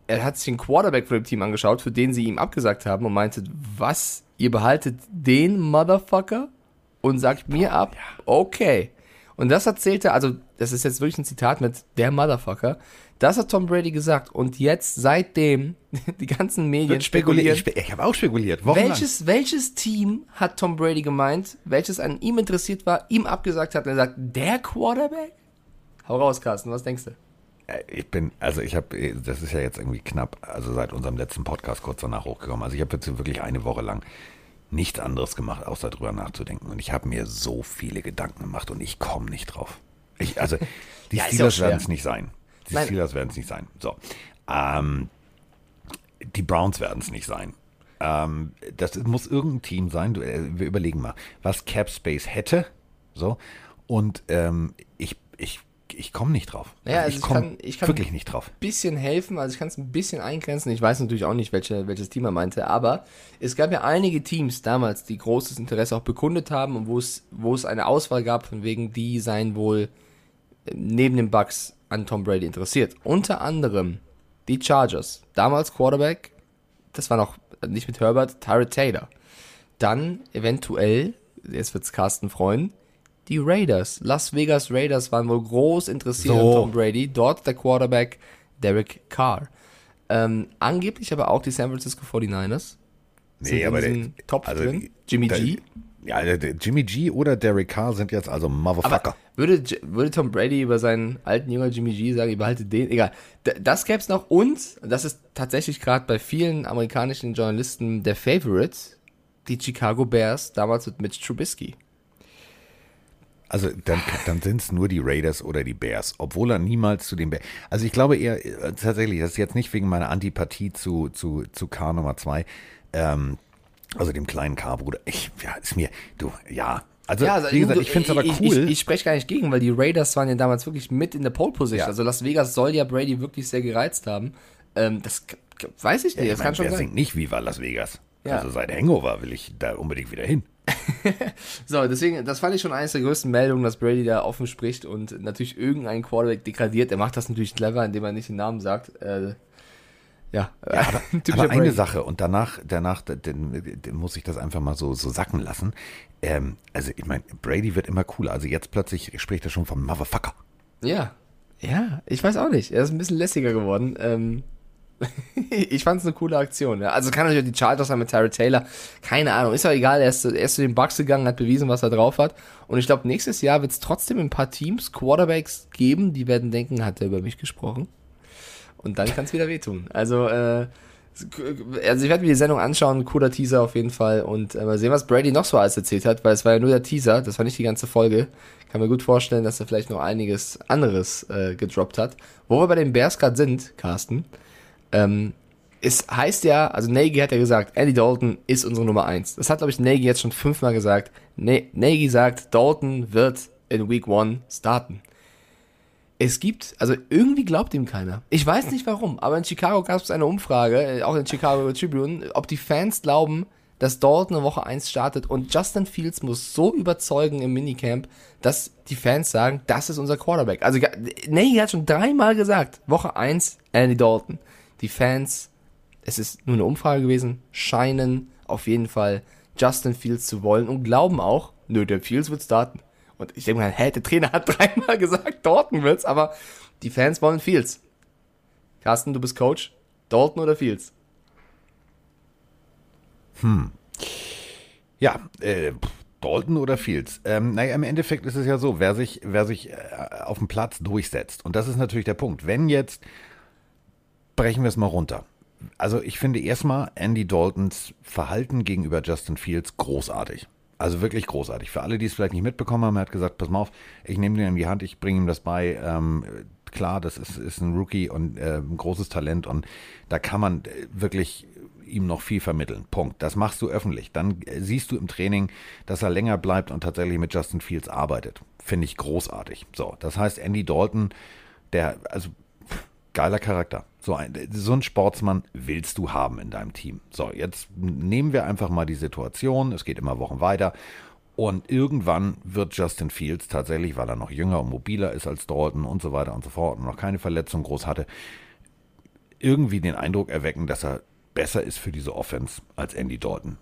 er hat sich einen Quarterback von dem Team angeschaut, für den sie ihm abgesagt haben und meinte, was, ihr behaltet den Motherfucker und sagt mir ab? Okay. Und das erzählte, also das ist jetzt wirklich ein Zitat mit der Motherfucker, das hat Tom Brady gesagt. Und jetzt, seitdem, die ganzen Medien spekulieren. Ich, ich habe auch spekuliert. Wochenlang. Welches, welches Team hat Tom Brady gemeint, welches an ihm interessiert war, ihm abgesagt hat und er sagt, der Quarterback? Hau raus, Carsten, was denkst du? Äh, Ich bin, also ich habe, das ist ja jetzt irgendwie knapp, also seit unserem letzten Podcast kurz danach hochgekommen. Also ich habe jetzt wirklich eine Woche lang nichts anderes gemacht, außer drüber nachzudenken. Und ich habe mir so viele Gedanken gemacht und ich komme nicht drauf. Ich, also die Ja, Steelers werden es nicht sein. Die Nein. Steelers werden es nicht sein. So. Ähm, die Browns werden es nicht sein. Ähm, das muss irgendein Team sein. Äh, wir überlegen mal, was Cap Space hätte. So. Und ähm, ich, ich, ich komme nicht drauf. Ja, also ich ich komme kann- ich kann- wirklich nicht drauf. bisschen helfen, also ich kann es ein bisschen eingrenzen. Ich weiß natürlich auch nicht, welche, welches Team er meinte, aber es gab ja einige Teams damals, die großes Interesse auch bekundet haben und wo es, wo es eine Auswahl gab, von wegen, die seien wohl äh, neben den Bucks an Tom Brady interessiert. Unter anderem die Chargers. Damals Quarterback, das war noch nicht mit Herbert, Tyrod Taylor. Dann eventuell, jetzt wird's Carsten freuen, die Raiders. Las Vegas Raiders waren wohl groß interessiert So. an Tom Brady. Dort der Quarterback Derek Carr. Ähm, angeblich aber auch die San Francisco 49ers. Sind in diesem Topf drin. Jimmy da- G. Ja, Jimmy G oder Derek Carr sind jetzt also Motherfucker. Aber würde, würde Tom Brady über seinen alten Jünger Jimmy G sagen, ihr behaltet den? Egal. Das gäbe es noch. Und, das ist tatsächlich gerade bei vielen amerikanischen Journalisten der Favorite, die Chicago Bears, damals mit Mitch Trubisky. Also dann, dann sind es nur die Raiders oder die Bears, obwohl er niemals zu den Bears. Also ich glaube eher, äh, tatsächlich, das ist jetzt nicht wegen meiner Antipathie zu, zu, zu K Nummer 2, ähm, also dem kleinen K-Bruder. Ich, ja, ist mir, du, ja. Also, also, wie gesagt, du, ich finde es aber ich, cool. Ich, ich spreche gar nicht gegen, weil die Raiders waren ja damals wirklich mit in der Pole Position. Ja. Also Las Vegas soll ja Brady wirklich sehr gereizt haben. Ähm, das weiß ich nicht, ich das mein, kann schon wer sein. singt nicht Viva Las Vegas? Ja. Also seit Hangover will ich da unbedingt wieder hin. So, deswegen, das fand ich schon eines der größten Meldungen, dass Brady da offen spricht und natürlich irgendeinen Quarterback degradiert. Er macht das natürlich clever, indem er nicht den Namen sagt. Äh, ja, Aber, aber eine. Sache, und danach, danach den, den muss ich das einfach mal so, so sacken lassen. Ähm, also ich meine, Brady wird immer cooler. Also jetzt plötzlich spricht er schon vom Motherfucker. Ja, ja, ich weiß auch nicht. Er ist ein bisschen lässiger geworden. Ähm, ich fand es eine coole Aktion. Ja. Also kann natürlich die Chargers sein mit Tyrod Taylor. Keine Ahnung, ist doch egal. Er ist, er ist zu den Bucks gegangen, hat bewiesen, was er drauf hat. Und ich glaube, nächstes Jahr wird es trotzdem ein paar Teams, Quarterbacks geben, die werden denken, hat er über mich gesprochen. Und dann kann es wieder wehtun. Also, äh, also ich werde mir die Sendung anschauen, cooler Teaser auf jeden Fall und äh, mal sehen, was Brady noch so alles erzählt hat, weil es war ja nur der Teaser, das war nicht die ganze Folge. Kann mir gut vorstellen, dass er vielleicht noch einiges anderes äh, gedroppt hat. Wo wir bei den Bears gerade sind, Carsten, ähm, es heißt ja, also Nagy hat ja gesagt, Andy Dalton ist unsere Nummer eins. Das hat, glaube ich, Nagy jetzt schon fünfmal gesagt. Na Nagy sagt, Dalton wird in Week One starten. Es gibt, also irgendwie glaubt ihm keiner. Ich weiß nicht warum, aber in Chicago gab es eine Umfrage, äh, auch in Chicago Tribune, ob die Fans glauben, dass Dalton eine Woche 1 startet und Justin Fields muss so überzeugen im Minicamp, dass die Fans sagen, das ist unser Quarterback. Also Nagy hat schon dreimal gesagt, Woche 1 Andy Dalton. Die Fans, es ist nur eine Umfrage gewesen, scheinen auf jeden Fall Justin Fields zu wollen und glauben auch, nö, der Fields wird starten. Und ich denke mal, hä, der Trainer hat dreimal gesagt, Dalton wird's, aber die Fans wollen Fields. Carsten, du bist Coach. Dalton oder Fields? Ja, äh, Dalton oder Fields. Ähm, naja, im Endeffekt ist es ja so, wer sich, wer sich äh, auf dem Platz durchsetzt. Und das ist natürlich der Punkt. Wenn jetzt, brechen wir es mal runter, also ich finde erstmal Andy Daltons Verhalten gegenüber Justin Fields großartig. Also wirklich großartig. Für alle, die es vielleicht nicht mitbekommen haben, er hat gesagt, pass mal auf, ich nehme den in die Hand, ich bringe ihm das bei. Ähm, klar, das ist, ist ein Rookie und äh, ein großes Talent und da kann man äh, wirklich ihm noch viel vermitteln. Punkt. Das machst du öffentlich. Dann äh, siehst du im Training, dass er länger bleibt und tatsächlich mit Justin Fields arbeitet. Finde ich großartig. So, das heißt, Andy Dalton, der, also geiler Charakter. So ein, so ein Sportsmann willst du haben in deinem Team. So, jetzt nehmen wir einfach mal die Situation. Es geht immer Wochen weiter. Und irgendwann wird Justin Fields tatsächlich, weil er noch jünger und mobiler ist als Dalton und so weiter und so fort und noch keine Verletzung groß hatte, irgendwie den Eindruck erwecken, dass er besser ist für diese Offense als Andy Dalton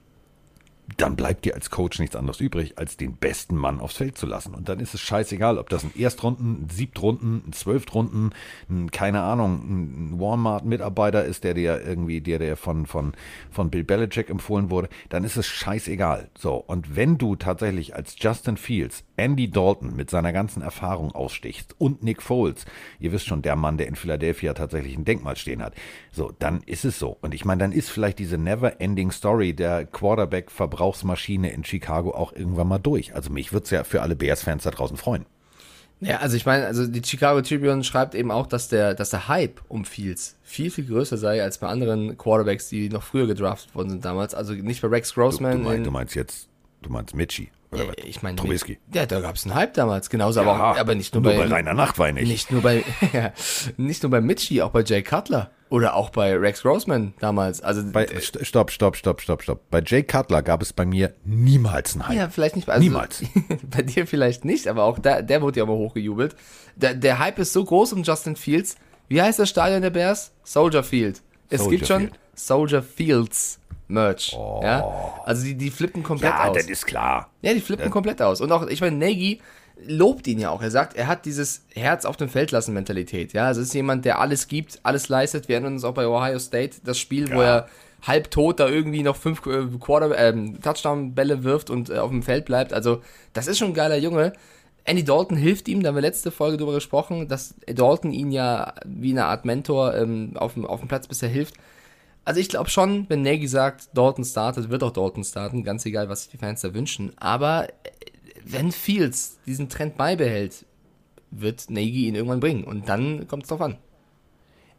dann bleibt dir als Coach nichts anderes übrig, als den besten Mann aufs Feld zu lassen. Und dann ist es scheißegal, ob das ein Erstrunden, ein Siebtrunden, ein Zwölftrunden, ein, keine Ahnung, ein Walmart-Mitarbeiter ist, der dir irgendwie, der, der von, von, von Bill Belichick empfohlen wurde, dann ist es scheißegal. So. Und wenn du tatsächlich als Justin Fields Andy Dalton mit seiner ganzen Erfahrung ausstichst und Nick Foles, ihr wisst schon, der Mann, der in Philadelphia tatsächlich ein Denkmal stehen hat, so, dann ist es so. Und ich meine, dann ist vielleicht diese never-ending Story der Quarterback-Verbrauchsmaschine in Chicago auch irgendwann mal durch. Also mich würde es ja für alle Bears-Fans da draußen freuen. Ja, also ich meine, also die Chicago Tribune schreibt eben auch, dass der, dass der Hype um Fields viel, viel größer sei als bei anderen Quarterbacks, die noch früher gedraftet worden sind damals. Also nicht bei Rex Grossman. Du, du, meinst, du meinst jetzt, du meinst Mitchie. Oder was? Ich meine, Trubisky. Ja, da gab es einen Hype damals, genauso, Ja, aber, auch, aber nicht nur, nur bei, bei Rainer Nachtwein nicht. nicht nur bei, ja, nicht nur bei Mitchie, auch bei Jay Cutler oder auch bei Rex Grossman damals. Also Bei, st- stopp, stopp, stopp, stopp, stopp. Bei Jay Cutler gab es bei mir niemals einen Hype. ja, vielleicht nicht. Also, Niemals. bei dir vielleicht nicht, aber auch da, der wurde ja immer hochgejubelt. Der, der Hype ist so groß um Justin Fields. Wie heißt das Stadion der Bears? Soldier Field. Es Soldier gibt schon Field. Soldier Fields Merch. Ja? Also die, die flippen komplett ja, aus. das ist klar. Ja, die flippen komplett aus. Und auch, ich meine, Nagy lobt ihn ja auch. Er sagt, er hat dieses Herz auf dem Feld lassen Mentalität. Ja, also es ist jemand, der alles gibt, alles leistet. Wir erinnern uns auch bei Ohio State, das Spiel, wo er halb tot da irgendwie noch fünf äh, Quarter, ähm, Touchdown-Bälle wirft und äh, auf dem Feld bleibt. Also, das ist schon ein geiler Junge. Andy Dalton hilft ihm, da haben wir letzte Folge drüber gesprochen, dass Dalton ihn ja wie eine Art Mentor ähm, auf, dem, auf dem Platz bisher hilft. Also ich glaube schon, wenn Nagy sagt, Dalton startet, wird auch Dalton starten, ganz egal, was sich die Fans da wünschen. Aber äh, wenn Fields diesen Trend beibehält, wird Nagy ihn irgendwann bringen. Und dann kommt es drauf an.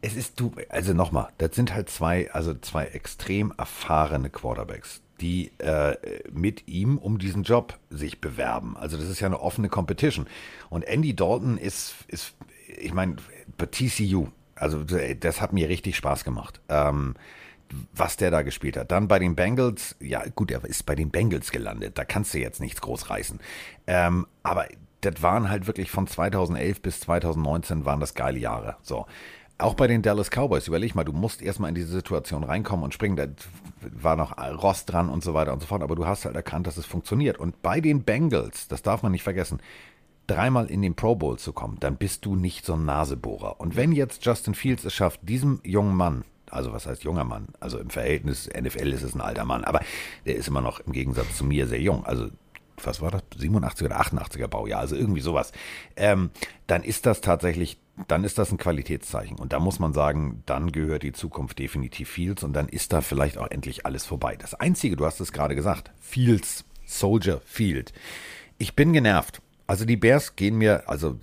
Es ist du, also nochmal, das sind halt zwei, also zwei extrem erfahrene Quarterbacks, die äh, mit ihm um diesen Job sich bewerben. Also das ist ja eine offene Competition. Und Andy Dalton ist, ist ich meine, bei TCU, also das hat mir richtig Spaß gemacht. Ähm, was der da gespielt hat. Dann bei den Bengals, ja gut, er ist bei den Bengals gelandet, da kannst du jetzt nichts groß reißen. Ähm, aber das waren halt wirklich von 2011 bis 2019 waren das geile Jahre. So. Auch bei den Dallas Cowboys, überleg mal, du musst erstmal in diese Situation reinkommen und springen. Da war noch Rost dran und so weiter und so fort, aber du hast halt erkannt, dass es funktioniert. Und bei den Bengals, das darf man nicht vergessen, dreimal in den Pro Bowl zu kommen, dann bist du nicht so ein Nasebohrer. Und wenn jetzt Justin Fields es schafft, diesem jungen Mann, also was heißt junger Mann, also im Verhältnis NFL ist es ein alter Mann, aber der ist immer noch im Gegensatz zu mir sehr jung, also was war das, 87 oder 88er Baujahr, also irgendwie sowas, ähm, dann ist das tatsächlich, dann ist das ein Qualitätszeichen. Und da muss man sagen, dann gehört die Zukunft definitiv Fields und dann ist da vielleicht auch endlich alles vorbei. Das Einzige, du hast es gerade gesagt, Fields, Soldier Field. Ich bin genervt. Also die Bears gehen mir, also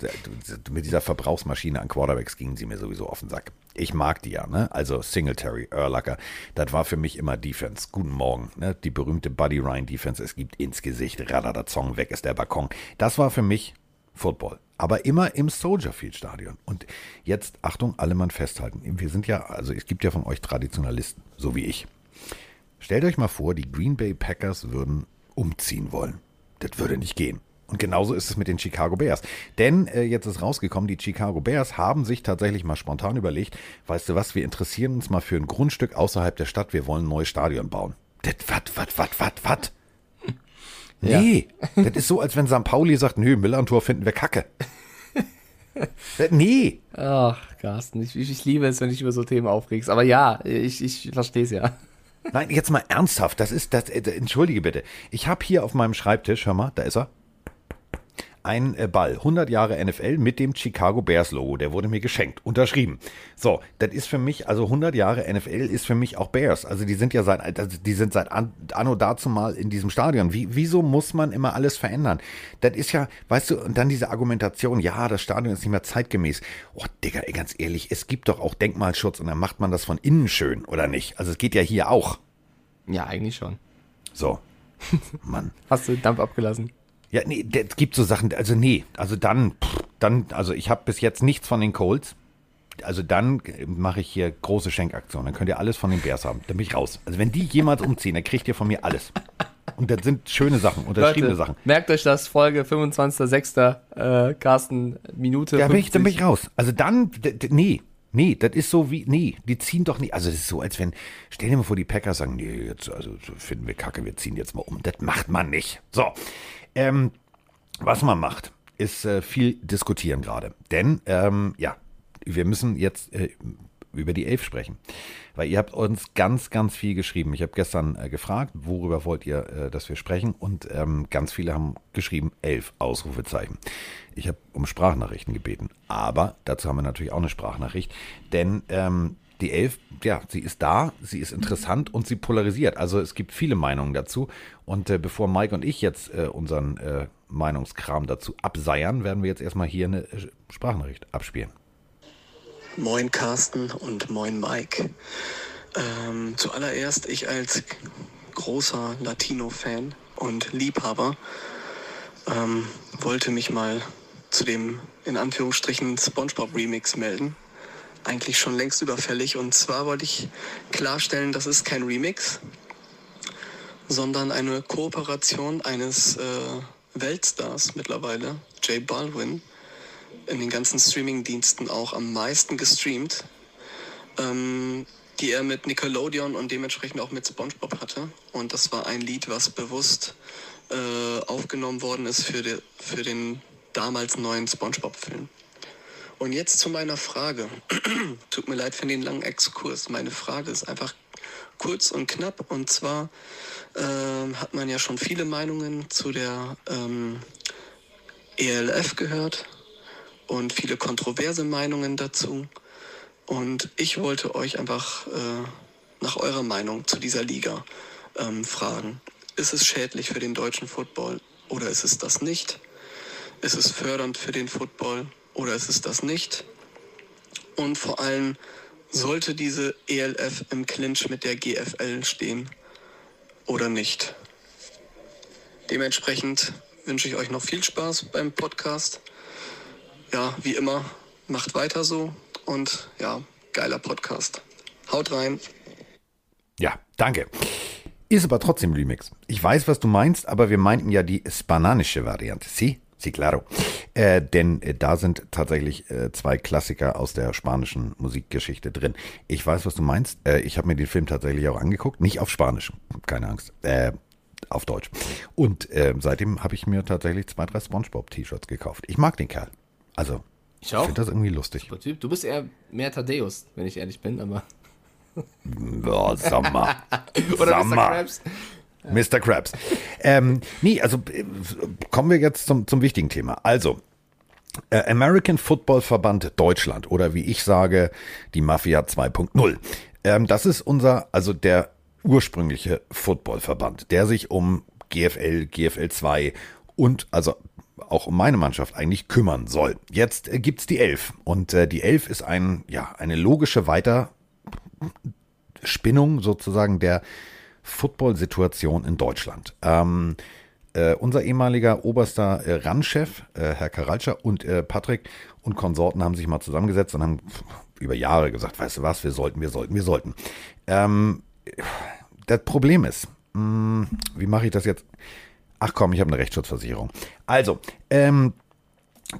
mit dieser Verbrauchsmaschine an Quarterbacks gingen sie mir sowieso auf den Sack. Ich mag die ja, ne? Also Singletary, Erlacher, das war für mich immer Defense. Guten Morgen, ne? Die berühmte Buddy Ryan Defense, es gibt ins Gesicht, Radadazong, weg ist der Balkon. Das war für mich Football. Aber immer im Soldier Field Stadion. Und jetzt, Achtung, alle Mann festhalten. Wir sind ja, also es gibt ja von euch Traditionalisten, so wie ich. Stellt euch mal vor, die Green Bay Packers würden umziehen wollen. Das würde nicht gehen. Und genauso ist es mit den Chicago Bears. Denn äh, jetzt ist rausgekommen, die Chicago Bears haben sich tatsächlich mal spontan überlegt, weißt du was, wir interessieren uns mal für ein Grundstück außerhalb der Stadt, wir wollen ein neues Stadion bauen. Das, wat, wat, wat, wat, wat? Nee, das ist so, als wenn St. Pauli sagt, nö, Millantor finden wir kacke. Das- nee, Ach, Carsten, ich, ich, ich liebe es, wenn ich über so Themen aufregst. Aber ja, ich, ich verstehe es ja. Nein, jetzt mal ernsthaft, das ist das, äh, entschuldige bitte. Ich habe hier auf meinem Schreibtisch, hör mal, da ist er, ein äh, Ball, 100 Jahre NFL mit dem Chicago Bears Logo. Der wurde mir geschenkt, unterschrieben. So, das ist für mich, also 100 Jahre NFL ist für mich auch Bears. Also die sind ja seit, also die sind seit an, anno dazu mal in diesem Stadion. Wie, wieso muss man immer alles verändern? Das ist ja, weißt du, und dann diese Argumentation, ja, das Stadion ist nicht mehr zeitgemäß. Oh, Digga, ey, ganz ehrlich, es gibt doch auch Denkmalschutz und dann macht man das von innen schön, oder nicht? Also es geht ja hier auch. Ja, eigentlich schon. So. Mann. Hast du den Dampf abgelassen? Ja, nee, es gibt so Sachen, also nee, also dann, pff, dann, also ich habe bis jetzt nichts von den Colts. Also dann mache ich hier große Schenkaktionen. Dann könnt ihr alles von den Bears haben. Dann bin ich raus. Also wenn die jemals umziehen, dann kriegt ihr von mir alles. Und das sind schöne Sachen, unterschriebene Leute, Sachen. Merkt euch das, Folge 25.06. Äh, Carsten, Minute Ja, bin ich, dann bin 50. ich raus. Also dann, nee, nee, das ist so wie, nee, die ziehen doch nicht. Also das ist so, als wenn, stell dir mal vor, die Packers sagen, nee, jetzt, also so finden wir Kacke, wir ziehen jetzt mal um. Das macht man nicht. So, ähm, was man macht, ist äh, viel diskutieren gerade. Denn, ähm, ja, wir müssen jetzt äh, über die Elf sprechen. Weil ihr habt uns ganz, ganz viel geschrieben. Ich habe gestern äh, gefragt, worüber wollt ihr, äh, dass wir sprechen? Und ähm, ganz viele haben geschrieben, elf Ausrufezeichen. Ich habe um Sprachnachrichten gebeten. Aber dazu haben wir natürlich auch eine Sprachnachricht. Denn ähm, die Elf, ja, sie ist da, sie ist interessant und sie polarisiert. Also es gibt viele Meinungen dazu. Und äh, bevor Mike und ich jetzt äh, unseren äh, Meinungskram dazu abseiern, werden wir jetzt erstmal hier eine äh, Sprachnachricht abspielen. Moin Carsten und moin Mike. Ähm, zuallererst ich als großer Latino-Fan und Liebhaber ähm, wollte mich mal zu dem in Anführungsstrichen SpongeBob-Remix melden. Eigentlich schon längst überfällig und zwar wollte ich klarstellen, das ist kein Remix, sondern eine Kooperation eines äh, Weltstars mittlerweile, Jay Baldwin, in den ganzen Streaming-Diensten auch am meisten gestreamt, ähm, die er mit Nickelodeon und dementsprechend auch mit SpongeBob hatte. Und das war ein Lied, was bewusst äh, aufgenommen worden ist für, de, für den damals neuen SpongeBob-Film. Und jetzt zu meiner Frage. Tut mir leid für den langen Exkurs. Meine Frage ist einfach kurz und knapp. Und zwar ähm, hat man ja schon viele Meinungen zu der ähm, ELF gehört und viele kontroverse Meinungen dazu. Und ich wollte euch einfach äh, nach eurer Meinung zu dieser Liga ähm, fragen. Ist es schädlich für den deutschen Football oder ist es das nicht? Ist es fördernd für den Football oder ist es das nicht? Und vor allem, sollte diese ELF im Clinch mit der GFL stehen oder nicht? Dementsprechend wünsche ich euch noch viel Spaß beim Podcast. Ja, wie immer, macht weiter so und ja, geiler Podcast. Haut rein. Ja, danke. Ist aber trotzdem Remix. Ich weiß, was du meinst, aber wir meinten ja die spanische Variante. Sí, sí, claro. Äh, denn äh, da sind tatsächlich äh, zwei Klassiker aus der spanischen Musikgeschichte drin. Ich weiß, was du meinst. Äh, ich habe mir den Film tatsächlich auch angeguckt. Nicht auf Spanisch, keine Angst. Äh, auf Deutsch. Und äh, seitdem habe ich mir tatsächlich zwei, drei Spongebob-T-Shirts gekauft. Ich mag den Kerl. Also, Ich auch. finde das irgendwie lustig. Typ. Du bist eher mehr Thaddeus, wenn ich ehrlich bin, aber. Ja, sag mal. Oder Mr. Krabs. Mr. Krabs. Ähm, nee, also äh, kommen wir jetzt zum, zum wichtigen Thema. Also, äh, American Football Verband Deutschland oder wie ich sage, die Mafia 2.0. Ähm, das ist unser, also der ursprüngliche Footballverband, der sich um GFL, GFL 2 und also auch um meine Mannschaft eigentlich kümmern soll. Jetzt äh, gibt's die Elf und äh, die Elf ist ein, ja, eine logische Weiterspinnung sozusagen der Football-Situation in Deutschland. Ähm, äh, unser ehemaliger oberster äh, RAN-Chef, äh, Herr Karalscher und äh, Patrick und Konsorten haben sich mal zusammengesetzt und haben über Jahre gesagt, weißt du was, wir sollten, wir sollten, wir sollten. Ähm, das Problem ist, mh, wie mache ich das jetzt? Ach komm, ich habe eine Rechtsschutzversicherung. Also, ähm,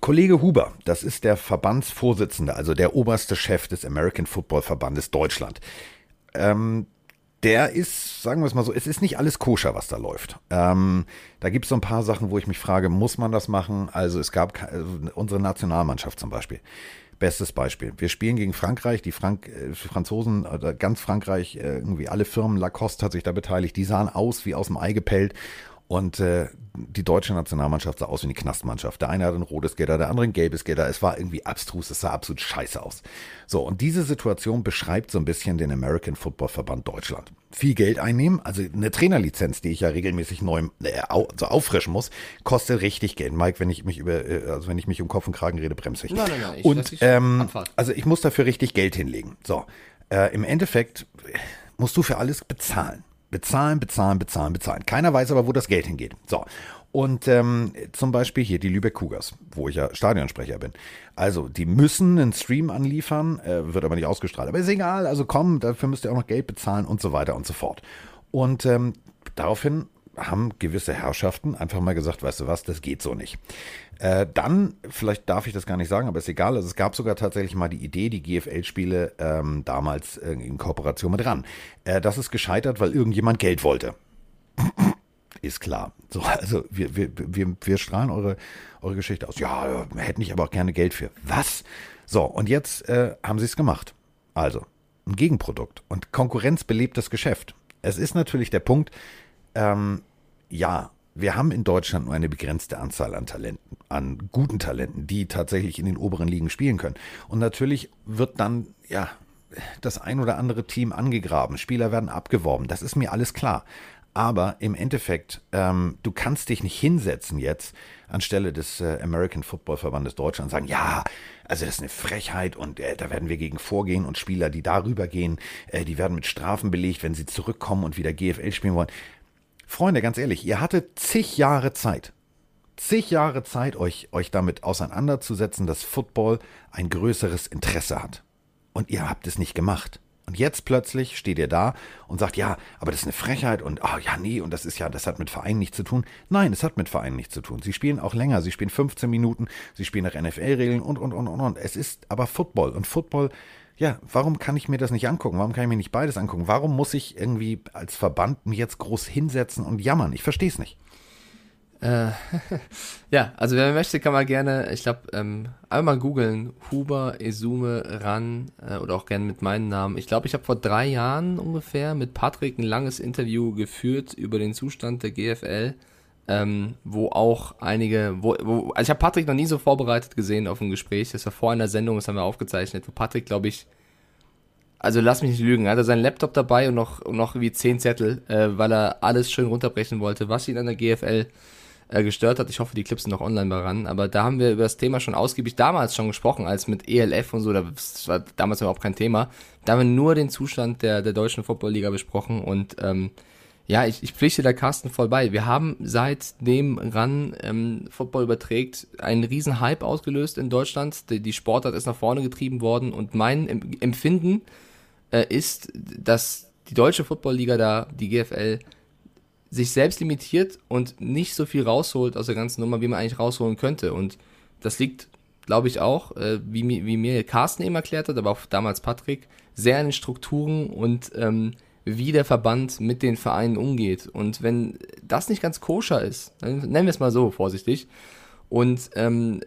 Kollege Huber, das ist der Verbandsvorsitzende, also der oberste Chef des American Football Verbandes Deutschland. Ähm, der ist, sagen wir es mal so, es ist nicht alles koscher, was da läuft. Ähm, da gibt es so ein paar Sachen, wo ich mich frage, muss man das machen? Also es gab also unsere Nationalmannschaft zum Beispiel. Bestes Beispiel. Wir spielen gegen Frankreich, die Frank äh, Franzosen, oder ganz Frankreich, äh, irgendwie alle Firmen, Lacoste hat sich da beteiligt, die sahen aus wie aus dem Ei gepellt. Und äh, die deutsche Nationalmannschaft sah aus wie eine Knastmannschaft. Der eine hat ein rotes Gitter, der andere ein gelbes Gitter. Es war irgendwie abstrus, es sah absolut scheiße aus. So, und diese Situation beschreibt so ein bisschen den American Football Verband Deutschland. Viel Geld einnehmen, also eine Trainerlizenz, die ich ja regelmäßig neu äh, also auffrischen muss, kostet richtig Geld. Mike, wenn ich mich über, äh, also wenn ich mich um Kopf und Kragen rede, bremse ich. Nein, nein, nein, ich und ähm, Abfahrt. also ich muss dafür richtig Geld hinlegen. So, äh, im Endeffekt musst du für alles bezahlen. Bezahlen, bezahlen, bezahlen, bezahlen. Keiner weiß aber, wo das Geld hingeht. So. Und ähm, zum Beispiel hier die Lübeck Cougars, wo ich ja Stadionsprecher bin. Also, die müssen einen Stream anliefern, äh, wird aber nicht ausgestrahlt. Aber ist egal, also komm, dafür müsst ihr auch noch Geld bezahlen und so weiter und so fort. Und ähm, daraufhin haben gewisse Herrschaften einfach mal gesagt, weißt du was, das geht so nicht. Äh, dann, vielleicht darf ich das gar nicht sagen, aber ist egal, also es gab sogar tatsächlich mal die Idee, die GFL-Spiele ähm, damals äh, in Kooperation mit RAN. Äh, das ist gescheitert, weil irgendjemand Geld wollte. Ist klar. So, also wir, wir, wir, wir strahlen eure, eure Geschichte aus. Ja, hätten ich aber auch gerne Geld für. Was? So, und jetzt äh, haben sie es gemacht. Also, ein Gegenprodukt. Und Konkurrenz belebt das Geschäft. Es ist natürlich der Punkt, ähm, ja, wir haben in Deutschland nur eine begrenzte Anzahl an Talenten, an guten Talenten, die tatsächlich in den oberen Ligen spielen können. Und natürlich wird dann, ja, das ein oder andere Team angegraben, Spieler werden abgeworben, das ist mir alles klar. Aber im Endeffekt, ähm, du kannst dich nicht hinsetzen jetzt anstelle des äh, American Football Verbandes Deutschland und sagen, ja, also das ist eine Frechheit und äh, da werden wir gegen vorgehen und Spieler, die darüber gehen, äh, die werden mit Strafen belegt, wenn sie zurückkommen und wieder GFL spielen wollen. Freunde, ganz ehrlich, ihr hattet zig Jahre Zeit, zig Jahre Zeit, euch, euch damit auseinanderzusetzen, dass Football ein größeres Interesse hat. Und ihr habt es nicht gemacht. Und jetzt plötzlich steht ihr da und sagt, ja, aber das ist eine Frechheit und, ah, ja, nee, und das ist ja, das hat mit Vereinen nichts zu tun. Nein, es hat mit Vereinen nichts zu tun. Sie spielen auch länger, sie spielen 15 Minuten, sie spielen nach NFL-Regeln und, und, und, und, und. Es ist aber Football. Und Football, ja, warum kann ich mir das nicht angucken? Warum kann ich mir nicht beides angucken? Warum muss ich irgendwie als Verband mich jetzt groß hinsetzen und jammern? Ich verstehe es nicht. Ja, also wer möchte, kann mal gerne, ich glaube, ähm, einmal googeln, Huber, Esume, Ran äh, oder auch gerne mit meinem Namen. Ich glaube, ich habe vor drei Jahren ungefähr mit Patrick ein langes Interview geführt über den Zustand der GFL, ähm, wo auch einige, wo, wo also ich habe Patrick noch nie so vorbereitet gesehen auf ein Gespräch. Das war vor einer Sendung, das haben wir aufgezeichnet, wo Patrick, glaube ich, also lass mich nicht lügen, er hatte seinen Laptop dabei und noch, noch wie zehn Zettel, äh, weil er alles schön runterbrechen wollte, was ihn an der GFL äh, gestört hat. Ich hoffe, die Clips sind noch online daran. Aber da haben wir über das Thema schon ausgiebig damals schon gesprochen, als mit ELF und so. Das war damals überhaupt kein Thema. Da haben wir nur den Zustand der, der deutschen Footballliga besprochen und ähm, ja, ich, ich pflichte da Carsten voll bei. Wir haben seitdem RAN ähm, Football überträgt einen riesen Hype ausgelöst in Deutschland. Die, die Sportart ist nach vorne getrieben worden und mein Em- Empfinden äh, ist, dass die deutsche Footballliga da, die GFL, sich selbst limitiert und nicht so viel rausholt aus der ganzen Nummer, wie man eigentlich rausholen könnte. Und das liegt, glaube ich, auch, äh, wie, wie mir Carsten eben erklärt hat, aber auch damals Patrick, sehr an den Strukturen und ähm, wie der Verband mit den Vereinen umgeht. Und wenn das nicht ganz koscher ist, nennen wir es mal so vorsichtig, und ähm,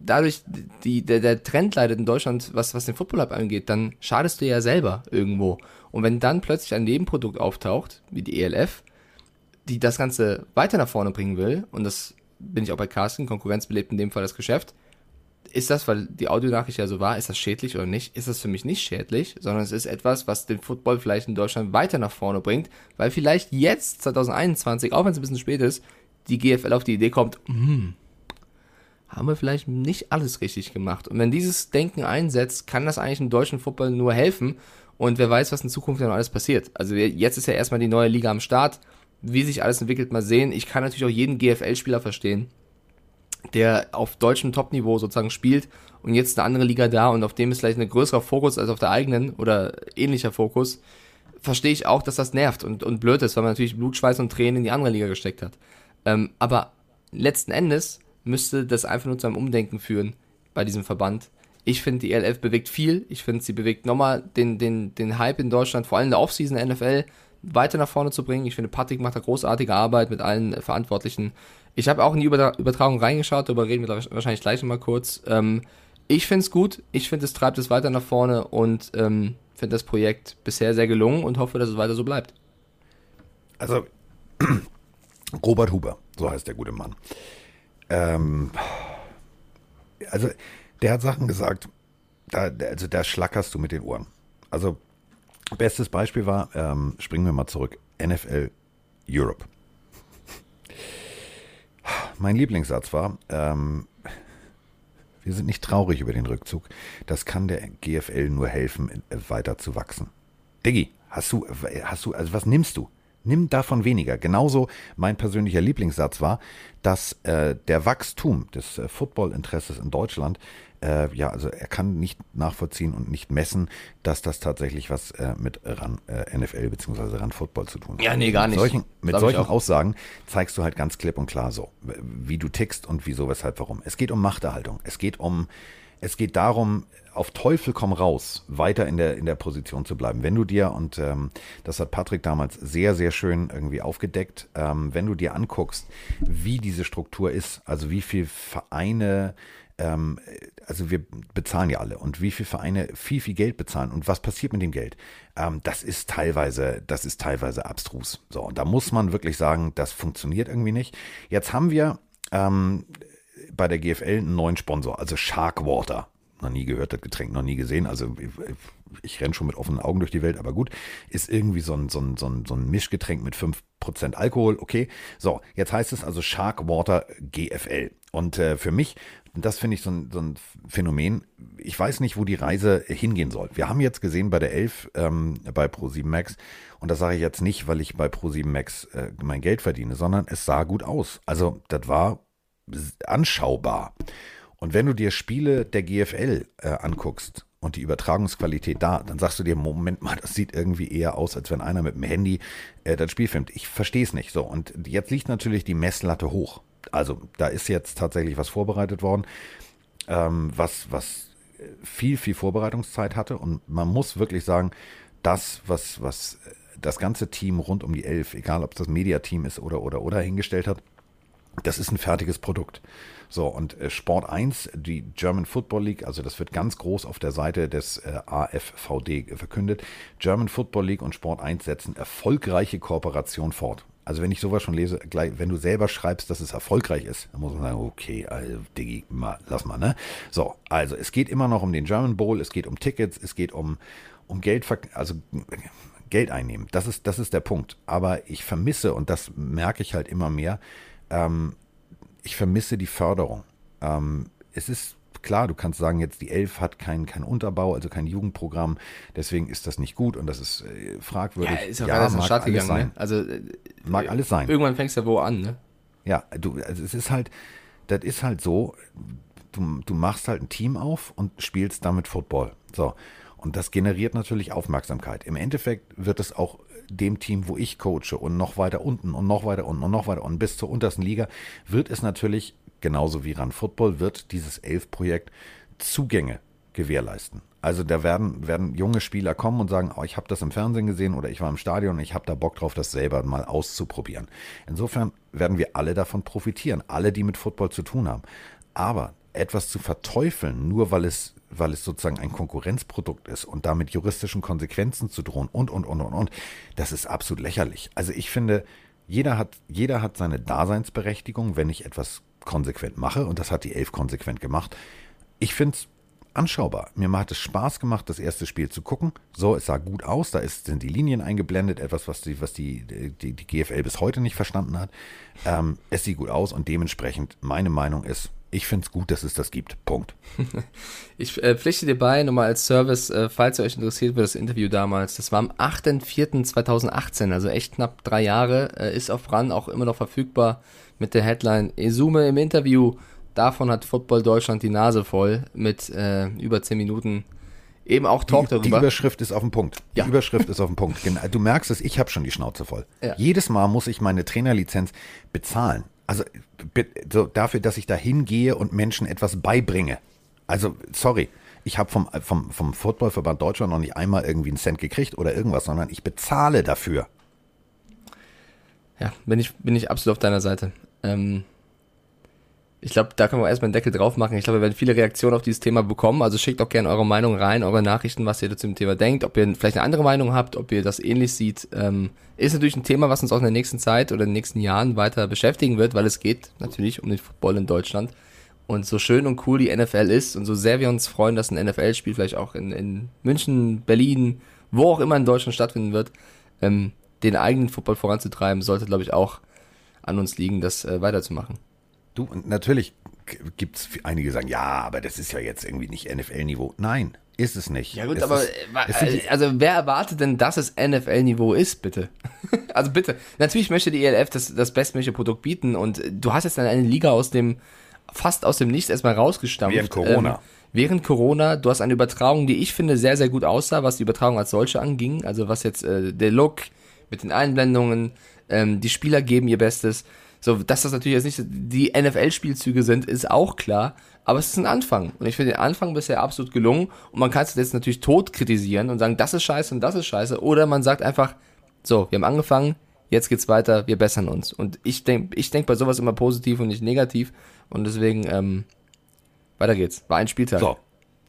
dadurch die, der, der Trend leidet in Deutschland, was, was den Football Hub angeht, dann schadest du ja selber irgendwo. Und wenn dann plötzlich ein Nebenprodukt auftaucht, wie die ELF, die das Ganze weiter nach vorne bringen will, und das bin ich auch bei Carsten, Konkurrenz belebt in dem Fall das Geschäft, ist das, weil die Audionachricht ja so war, ist das schädlich oder nicht? Ist das für mich nicht schädlich, sondern es ist etwas, was den Football vielleicht in Deutschland weiter nach vorne bringt, weil vielleicht jetzt, 2021, auch wenn es ein bisschen spät ist, die GFL auf die Idee kommt, hm, haben wir vielleicht nicht alles richtig gemacht. Und wenn dieses Denken einsetzt, kann das eigentlich im deutschen Football nur helfen. Und wer weiß, was in Zukunft dann alles passiert. Also jetzt ist ja erstmal die neue Liga am Start. Wie sich alles entwickelt, mal sehen. Ich kann natürlich auch jeden GFL-Spieler verstehen, der auf deutschem Topniveau sozusagen spielt und jetzt eine andere Liga da und auf dem ist vielleicht ein größerer Fokus als auf der eigenen oder ähnlicher Fokus, verstehe ich auch, dass das nervt und, und blöd ist, weil man natürlich Blut, Schweiß und Tränen in die andere Liga gesteckt hat. Ähm, aber letzten Endes müsste das einfach nur zu einem Umdenken führen bei diesem Verband. Ich finde, die ELF bewegt viel. Ich finde, sie bewegt nochmal den, den, den Hype in Deutschland, vor allem in der Offseason NFL, weiter nach vorne zu bringen. Ich finde, Patrick macht da großartige Arbeit mit allen Verantwortlichen. Ich habe auch in die Übertra- Übertragung reingeschaut, darüber reden wir wahrscheinlich gleich nochmal kurz. Ähm, ich finde es gut, ich finde, es treibt es weiter nach vorne und ähm, finde das Projekt bisher sehr gelungen und hoffe, dass es weiter so bleibt. Also, Robert Huber, so heißt der gute Mann. Ähm, also, der hat Sachen gesagt, da, also da schlackerst du mit den Ohren. Also, bestes Beispiel war, ähm, springen wir mal zurück, NFL Europe. Mein Lieblingssatz war, ähm, wir sind nicht traurig über den Rückzug. Das kann der GFL nur helfen, weiter zu wachsen. Diggi, hast du, hast du, also was nimmst du? Nimm davon weniger. Genauso mein persönlicher Lieblingssatz war, dass äh, der Wachstum des äh, Footballinteresses in Deutschland, äh, ja, also er kann nicht nachvollziehen und nicht messen, dass das tatsächlich was äh, mit RAN äh, NFL bzw. RAN Football zu tun hat. Ja, nee, gar nicht. Mit solchen, mit solchen. Aussagen zeigst du halt ganz klipp und klar so, wie du tickst und wieso, weshalb, warum. Es geht um Machterhaltung. Es geht um, es geht darum, auf Teufel komm raus, weiter in der, in der Position zu bleiben. Wenn du dir, und ähm, das hat Patrick damals sehr, sehr schön irgendwie aufgedeckt, ähm, wenn du dir anguckst, wie diese Struktur ist, also wie viel Vereine, ähm, also wir bezahlen ja alle und wie viele Vereine viel, viel Geld bezahlen und was passiert mit dem Geld, ähm, das ist teilweise, das ist teilweise abstrus. So, und da muss man wirklich sagen, das funktioniert irgendwie nicht. Jetzt haben wir ähm, bei der GFL einen neuen Sponsor, also Sharkwater. Noch nie gehört, das Getränk noch nie gesehen. Also ich, ich renne schon mit offenen Augen durch die Welt, aber gut. Ist irgendwie so ein, so ein, so ein, so ein Mischgetränk mit 5% Alkohol, okay. So, jetzt heißt es also Sharkwater GFL. Und äh, für mich, das finde ich so ein, so ein Phänomen, ich weiß nicht, wo die Reise hingehen soll. Wir haben jetzt gesehen bei der 11 ähm, bei Pro7 Max, und das sage ich jetzt nicht, weil ich bei Pro7 Max äh, mein Geld verdiene, sondern es sah gut aus. Also das war anschaubar. Und wenn du dir Spiele der GFL äh, anguckst und die Übertragungsqualität da, dann sagst du dir, Moment mal, das sieht irgendwie eher aus, als wenn einer mit dem Handy äh, das Spiel filmt. Ich verstehe es nicht so. Und jetzt liegt natürlich die Messlatte hoch. Also da ist jetzt tatsächlich was vorbereitet worden, ähm, was, was viel, viel Vorbereitungszeit hatte. Und man muss wirklich sagen, das, was, was das ganze Team rund um die Elf, egal ob das Mediateam ist oder, oder, oder hingestellt hat, das ist ein fertiges Produkt. So, und äh, Sport 1, die German Football League, also das wird ganz groß auf der Seite des äh, AFVD verkündet. German Football League und Sport 1 setzen erfolgreiche Kooperation fort. Also wenn ich sowas schon lese, gleich, wenn du selber schreibst, dass es erfolgreich ist, dann muss man sagen, okay, also, Diggi, mal, lass mal, ne? So, also es geht immer noch um den German Bowl, es geht um Tickets, es geht um, um Geld, also Geld einnehmen. Das ist, das ist der Punkt. Aber ich vermisse, und das merke ich halt immer mehr, ähm, ich vermisse die Förderung. Ähm, es ist klar, du kannst sagen, jetzt die Elf hat keinen kein Unterbau, also kein Jugendprogramm, deswegen ist das nicht gut und das ist äh, fragwürdig. Ja, ist ja, alles in den Start gegangen. sein. Ne? Also, äh, Mag alles sein. Irgendwann fängst du ja wo an, ne? Ja, du, also es ist halt, das ist halt so, du, du machst halt ein Team auf und spielst damit Football. So. Und das generiert natürlich Aufmerksamkeit. Im Endeffekt wird es auch dem Team, wo ich coache und noch weiter unten und noch weiter unten und noch weiter unten bis zur untersten Liga, wird es natürlich, genauso wie Run Football, wird dieses Elf-Projekt Zugänge gewährleisten. Also da werden, werden junge Spieler kommen und sagen, oh, ich habe das im Fernsehen gesehen oder ich war im Stadion und ich habe da Bock drauf, das selber mal auszuprobieren. Insofern werden wir alle davon profitieren, alle, die mit Football zu tun haben. Aber etwas zu verteufeln, nur weil es, weil es sozusagen ein Konkurrenzprodukt ist und damit juristischen Konsequenzen zu drohen und, und, und, und, und, das ist absolut lächerlich. Also ich finde, jeder hat, jeder hat seine Daseinsberechtigung, wenn ich etwas konsequent mache und das hat die Elf konsequent gemacht. Ich finde es anschaubar. Mir hat es Spaß gemacht, das erste Spiel zu gucken. So, es sah gut aus, da ist, sind die Linien eingeblendet, etwas, was die, was die, die, die GFL bis heute nicht verstanden hat. Ähm, es sieht gut aus und dementsprechend meine Meinung ist, ich finde es gut, dass es das gibt. Punkt. Ich äh, pflichte dir bei, nochmal als Service, äh, falls ihr euch interessiert für das Interview damals. Das war am 8.4.2018, also echt knapp drei Jahre. Äh, ist auf RAN auch immer noch verfügbar mit der Headline Esume im Interview. Davon hat Football Deutschland die Nase voll mit äh, über zehn Minuten eben auch Talk die, darüber. Die Überschrift ist auf dem Punkt. Die Ja. Überschrift ist auf dem Punkt. Genau, Du merkst es, ich habe schon die Schnauze voll. Ja. Jedes Mal muss ich meine Trainerlizenz bezahlen. Also so dafür, dass ich da hingehe und Menschen etwas beibringe. Also, sorry, ich habe vom, vom, vom Footballverband Deutschland noch nicht einmal irgendwie einen Cent gekriegt oder irgendwas, sondern ich bezahle dafür. Ja, bin ich, bin ich absolut auf deiner Seite. Ähm, Ich glaube, da können wir erstmal einen Deckel drauf machen. Ich glaube, wir werden viele Reaktionen auf dieses Thema bekommen. Also schickt auch gerne eure Meinung rein, eure Nachrichten, was ihr zu dem Thema denkt, ob ihr vielleicht eine andere Meinung habt, ob ihr das ähnlich seht. Ähm, ist natürlich ein Thema, was uns auch in der nächsten Zeit oder in den nächsten Jahren weiter beschäftigen wird, weil es geht natürlich um den Football in Deutschland. Und so schön und cool die NFL ist und so sehr wir uns freuen, dass ein NFL-Spiel vielleicht auch in, in München, Berlin, wo auch immer in Deutschland stattfinden wird, ähm, den eigenen Football voranzutreiben, sollte, glaube ich, auch an uns liegen, das äh, weiterzumachen. Du, und natürlich gibt es einige, die sagen, ja, aber das ist ja jetzt irgendwie nicht NFL-Niveau. Nein, ist es nicht. Ja gut, es aber ist, äh, also wer erwartet denn, dass es NFL-Niveau ist, bitte? also bitte. Natürlich möchte die ELF das, das bestmögliche Produkt bieten und du hast jetzt dann eine Liga aus dem, fast aus dem Nichts erstmal rausgestampft. Während Corona. Ähm, während Corona, du hast eine Übertragung, die ich finde sehr, sehr gut aussah, was die Übertragung als solche anging. Also was jetzt äh, der Look mit den Einblendungen, ähm, die Spieler geben ihr Bestes. So, dass das natürlich jetzt nicht die NFL-Spielzüge sind, ist auch klar. Aber es ist ein Anfang. Und ich finde den Anfang bisher absolut gelungen. Und man kann es jetzt natürlich tot kritisieren und sagen, das ist scheiße und das ist scheiße. Oder man sagt einfach, so, wir haben angefangen, jetzt geht's weiter, wir bessern uns. Und ich denke ich denk bei sowas immer positiv und nicht negativ. Und deswegen, ähm, weiter geht's. War ein Spieltag. So,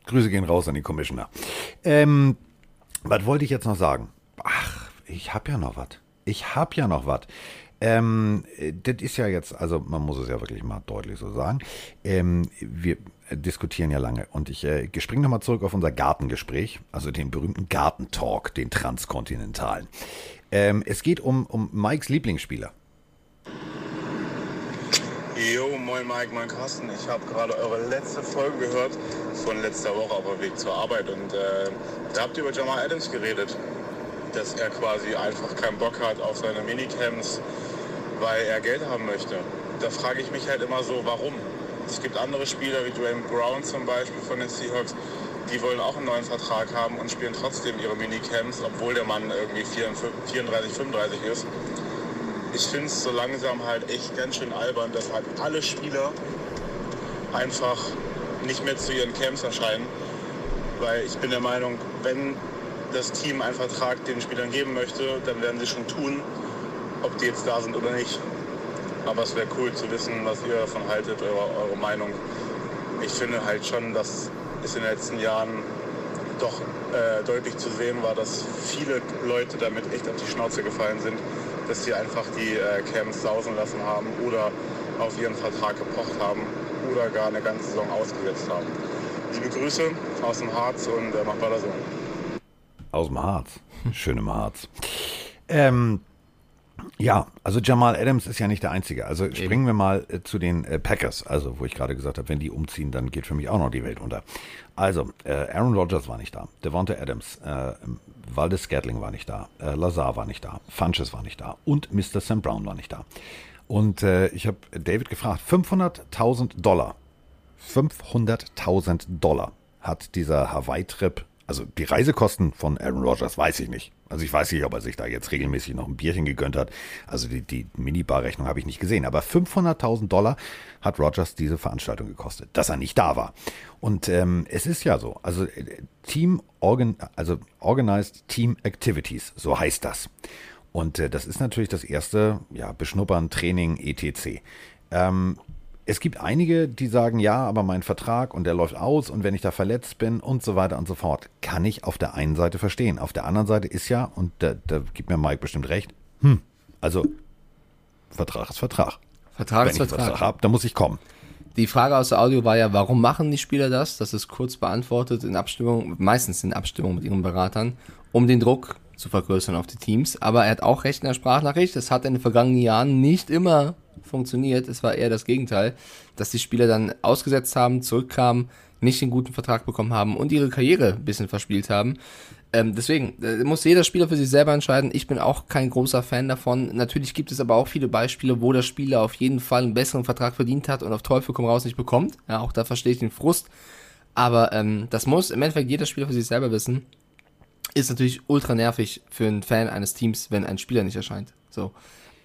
Grüße gehen raus an die Commissioner. Ähm, was wollte ich jetzt noch sagen? Ach, ich hab ja noch was. Ich hab ja noch was. Ähm, das ist ja jetzt, also man muss es ja wirklich mal deutlich so sagen. Ähm, wir diskutieren ja lange und ich äh, springe nochmal zurück auf unser Gartengespräch, also den berühmten Gartentalk, den transkontinentalen. Ähm, es geht um, um Mikes Lieblingsspieler. Jo, moin Mike, moin Carsten. Ich habe gerade eure letzte Folge gehört von letzter Woche auf dem Weg zur Arbeit und äh, da habt ihr über Jamal Adams geredet, dass er quasi einfach keinen Bock hat auf seine Minicamps, weil er Geld haben möchte. Da frage ich mich halt immer so, warum? Es gibt andere Spieler wie Dwayne Brown zum Beispiel von den Seahawks, die wollen auch einen neuen Vertrag haben und spielen trotzdem ihre Minicamps, obwohl der Mann irgendwie 34, 35 ist. Ich finde es so langsam halt echt ganz schön albern, dass halt alle Spieler einfach nicht mehr zu ihren Camps erscheinen. Weil ich bin der Meinung, wenn das Team einen Vertrag den Spielern geben möchte, dann werden sie schon tun, ob die jetzt da sind oder nicht. Aber es wäre cool zu wissen, was ihr davon haltet, eure, eure Meinung. Ich finde halt schon, dass es in den letzten Jahren doch äh, deutlich zu sehen war, dass viele Leute damit echt auf die Schnauze gefallen sind, dass sie einfach die äh, Camps sausen lassen haben oder auf ihren Vertrag gepocht haben oder gar eine ganze Saison ausgesetzt haben. Liebe Grüße aus dem Harz und äh, macht weiter so. Aus dem Harz. Schön im Harz. Ähm, ja, also Jamal Adams ist ja nicht der Einzige. Also springen wir mal äh, zu den äh, Packers, also wo ich gerade gesagt habe, wenn die umziehen, dann geht für mich auch noch die Welt unter. Also, äh, Aaron Rodgers war nicht da, Devonta Adams, äh, Valdez Scatling war nicht da, äh, Lazar war nicht da, Funches war nicht da und Mr. Sam Brown war nicht da. Und äh, ich habe David gefragt, 500.000 Dollar, 500.000 Dollar hat dieser Hawaii-Trip also die Reisekosten von Aaron Rodgers weiß ich nicht. Also ich weiß nicht, ob er sich da jetzt regelmäßig noch ein Bierchen gegönnt hat. Also die, die Minibar-Rechnung habe ich nicht gesehen. Aber 500.000 Dollar hat Rodgers diese Veranstaltung gekostet, dass er nicht da war. Und ähm, es ist ja so. Also äh, Team Organ, also Organized Team Activities, so heißt das. Und äh, das ist natürlich das erste, ja, Beschnuppern, Training, etc. Ähm, es gibt einige, die sagen, ja, aber mein Vertrag und der läuft aus und wenn ich da verletzt bin und so weiter und so fort, kann ich auf der einen Seite verstehen. Auf der anderen Seite ist ja, und da, da gibt mir Mike bestimmt recht, hm, also Vertrag ist Vertrag. Vertrag ist wenn ich Vertrag. Vertrag habe, dann muss ich kommen. Die Frage aus der Audio war ja, warum machen die Spieler das? Das ist kurz beantwortet in Abstimmung, meistens in Abstimmung mit ihren Beratern, um den Druck zu vergrößern auf die Teams. Aber er hat auch recht in der Sprachnachricht. Das hat in den vergangenen Jahren nicht immer funktioniert. Es war eher das Gegenteil, dass die Spieler dann ausgesetzt haben, zurückkamen, nicht den guten Vertrag bekommen haben und ihre Karriere ein bisschen verspielt haben. Ähm, deswegen äh, muss jeder Spieler für sich selber entscheiden. Ich bin auch kein großer Fan davon. Natürlich gibt es aber auch viele Beispiele, wo der Spieler auf jeden Fall einen besseren Vertrag verdient hat und auf Teufel komm raus nicht bekommt. Ja, auch da verstehe ich den Frust. Aber ähm, das muss im Endeffekt jeder Spieler für sich selber wissen. Ist natürlich ultra nervig für einen Fan eines Teams, wenn ein Spieler nicht erscheint. So.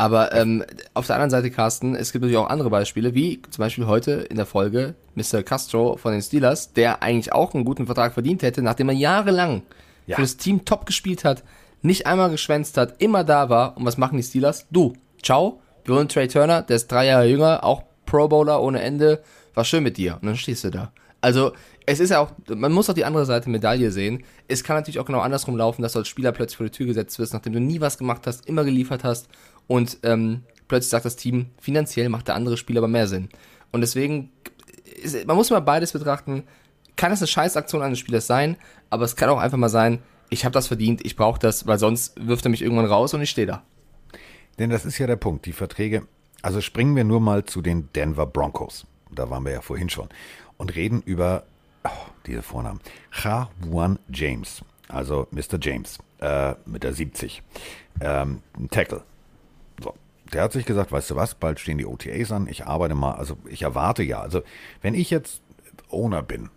Aber ähm, auf der anderen Seite, Carsten, es gibt natürlich auch andere Beispiele, wie zum Beispiel heute in der Folge Mr. Castro von den Steelers, der eigentlich auch einen guten Vertrag verdient hätte, nachdem er jahrelang Ja. für das Team top gespielt hat, nicht einmal geschwänzt hat, immer da war. Und was machen die Steelers? Du, ciao, wir holen Trey Turner, der ist drei Jahre jünger, auch Pro Bowler ohne Ende, war schön mit dir. Und dann stehst du da. Also, es ist ja auch, man muss auch die andere Seite Medaille sehen. Es kann natürlich auch genau andersrum laufen, dass du als Spieler plötzlich vor die Tür gesetzt wirst, nachdem du nie was gemacht hast, immer geliefert hast und ähm, plötzlich sagt das Team, finanziell macht der andere Spieler aber mehr Sinn. Und deswegen, ist, man muss mal beides betrachten. Kann es eine Scheißaktion eines Spielers sein, aber es kann auch einfach mal sein, ich habe das verdient, ich brauche das, weil sonst wirft er mich irgendwann raus und ich stehe da. Denn das ist ja der Punkt. Die Verträge, also springen wir nur mal zu den Denver Broncos. Da waren wir ja vorhin schon. Und reden über oh, diese Vornamen. Ha Wan James, also Mr. James, äh, mit der 70. Ähm, Tackle. Der hat sich gesagt, weißt du was, bald stehen die OTAs an, ich arbeite mal, also ich erwarte ja, also wenn ich jetzt Owner bin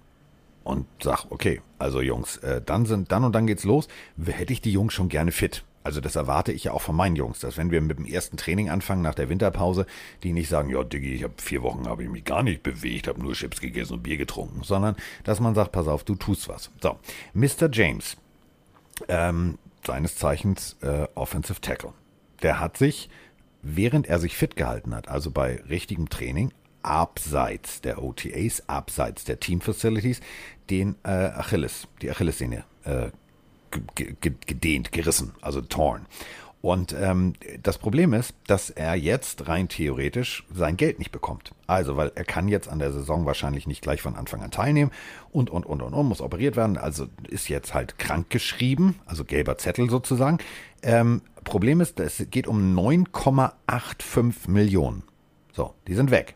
und sag, okay, also Jungs, äh, dann sind, dann und dann geht's los, hätte ich die Jungs schon gerne fit. Also das erwarte ich ja auch von meinen Jungs, dass wenn wir mit dem ersten Training anfangen nach der Winterpause, die nicht sagen, ja Diggi, ich habe vier Wochen habe ich mich gar nicht bewegt, habe nur Chips gegessen und Bier getrunken, sondern dass man sagt, pass auf, du tust was. So, Mr. James, ähm, seines Zeichens äh, Offensive Tackle, der hat sich, während er sich fit gehalten hat, also bei richtigem Training, abseits der OTAs, abseits der Team Facilities, den äh, Achilles, die Achillessehne äh, gedehnt, gerissen, also torn. Und ähm, das Problem ist, dass er jetzt rein theoretisch sein Geld nicht bekommt. Also, weil er kann jetzt an der Saison wahrscheinlich nicht gleich von Anfang an teilnehmen und, und, und, und, und, muss operiert werden. Also ist jetzt halt krank geschrieben, also gelber Zettel sozusagen. Ähm, Problem ist, es geht um 9,85 Millionen. So, die sind weg.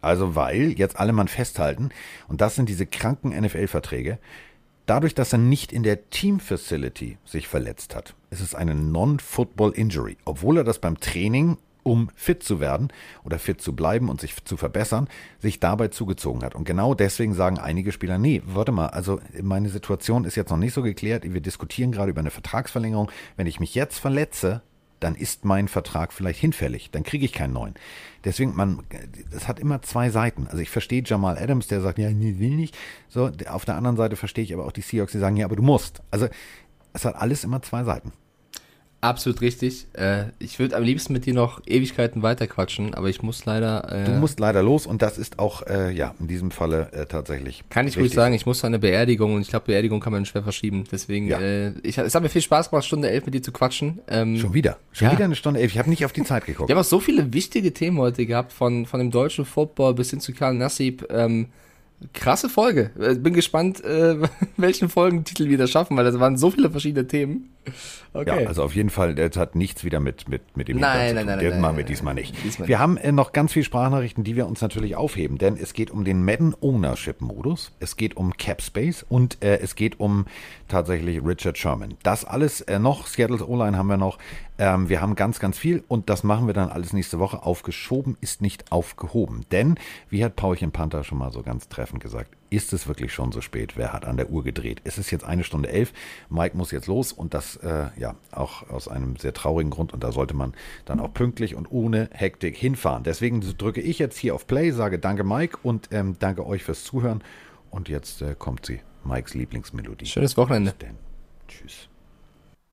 Also, weil jetzt alle Mann festhalten, und das sind diese kranken NFL-Verträge, Dadurch, dass er nicht in der Team Facility sich verletzt hat, ist es eine Non-Football Injury, obwohl er das beim Training, um fit zu werden oder fit zu bleiben und sich zu verbessern, sich dabei zugezogen hat. Und genau deswegen sagen einige Spieler, nee, warte mal, also meine Situation ist jetzt noch nicht so geklärt, wir diskutieren gerade über eine Vertragsverlängerung. Wenn ich mich jetzt verletze, dann ist mein Vertrag vielleicht hinfällig, dann kriege ich keinen neuen. Deswegen, man, es hat immer zwei Seiten. Also ich verstehe Jamal Adams, der sagt, ja, nee, will nicht. So, auf der anderen Seite verstehe ich aber auch die Seahawks, die sagen, ja, aber du musst. Also es hat alles immer zwei Seiten. Absolut richtig. Äh, ich würde am liebsten mit dir noch Ewigkeiten weiterquatschen, aber ich muss leider. Äh, du musst leider los und das ist auch, äh, ja, in diesem Falle äh, tatsächlich. Kann ich ruhig sagen, ich muss zu einer Beerdigung und ich glaube, Beerdigung kann man schwer verschieben. Deswegen, ja. Äh, ich, es hat mir viel Spaß gemacht, Stunde elf mit dir zu quatschen. Ähm, Schon wieder. Schon ja. wieder eine Stunde elf. Ich habe nicht auf die Zeit geguckt. Wir haben auch so viele wichtige Themen heute gehabt, von, von dem deutschen Football bis hin zu Karl Nassib. Ähm, krasse Folge. Äh, bin gespannt, äh, welchen Folgentitel wir da schaffen, weil das waren so viele verschiedene Themen. Okay. Ja, also auf jeden Fall, das hat nichts wieder mit, mit, mit dem nein, nein, nein, nein, machen wir diesmal nicht. Diesmal wir nicht. haben äh, noch ganz viele Sprachnachrichten, die wir uns natürlich aufheben, denn es geht um den Madden Ownership Modus, es geht um Cap Space und äh, es geht um tatsächlich Richard Sherman. Das alles äh, noch, Seattle's O-Line haben wir noch. Ähm, wir haben ganz, ganz viel und das machen wir dann alles nächste Woche. Aufgeschoben ist nicht aufgehoben. Denn, wie hat Paulchen Panther schon mal so ganz treffend gesagt, ist es wirklich schon so spät? Wer hat an der Uhr gedreht? Es ist jetzt eine Stunde elf. Mike muss jetzt los und das äh, ja auch aus einem sehr traurigen Grund. Und da sollte man dann auch pünktlich und ohne Hektik hinfahren. Deswegen drücke ich jetzt hier auf Play, sage Danke Mike und ähm, danke euch fürs Zuhören. Und jetzt äh, kommt sie, Mikes Lieblingsmelodie. Schönes Wochenende. Tschüss.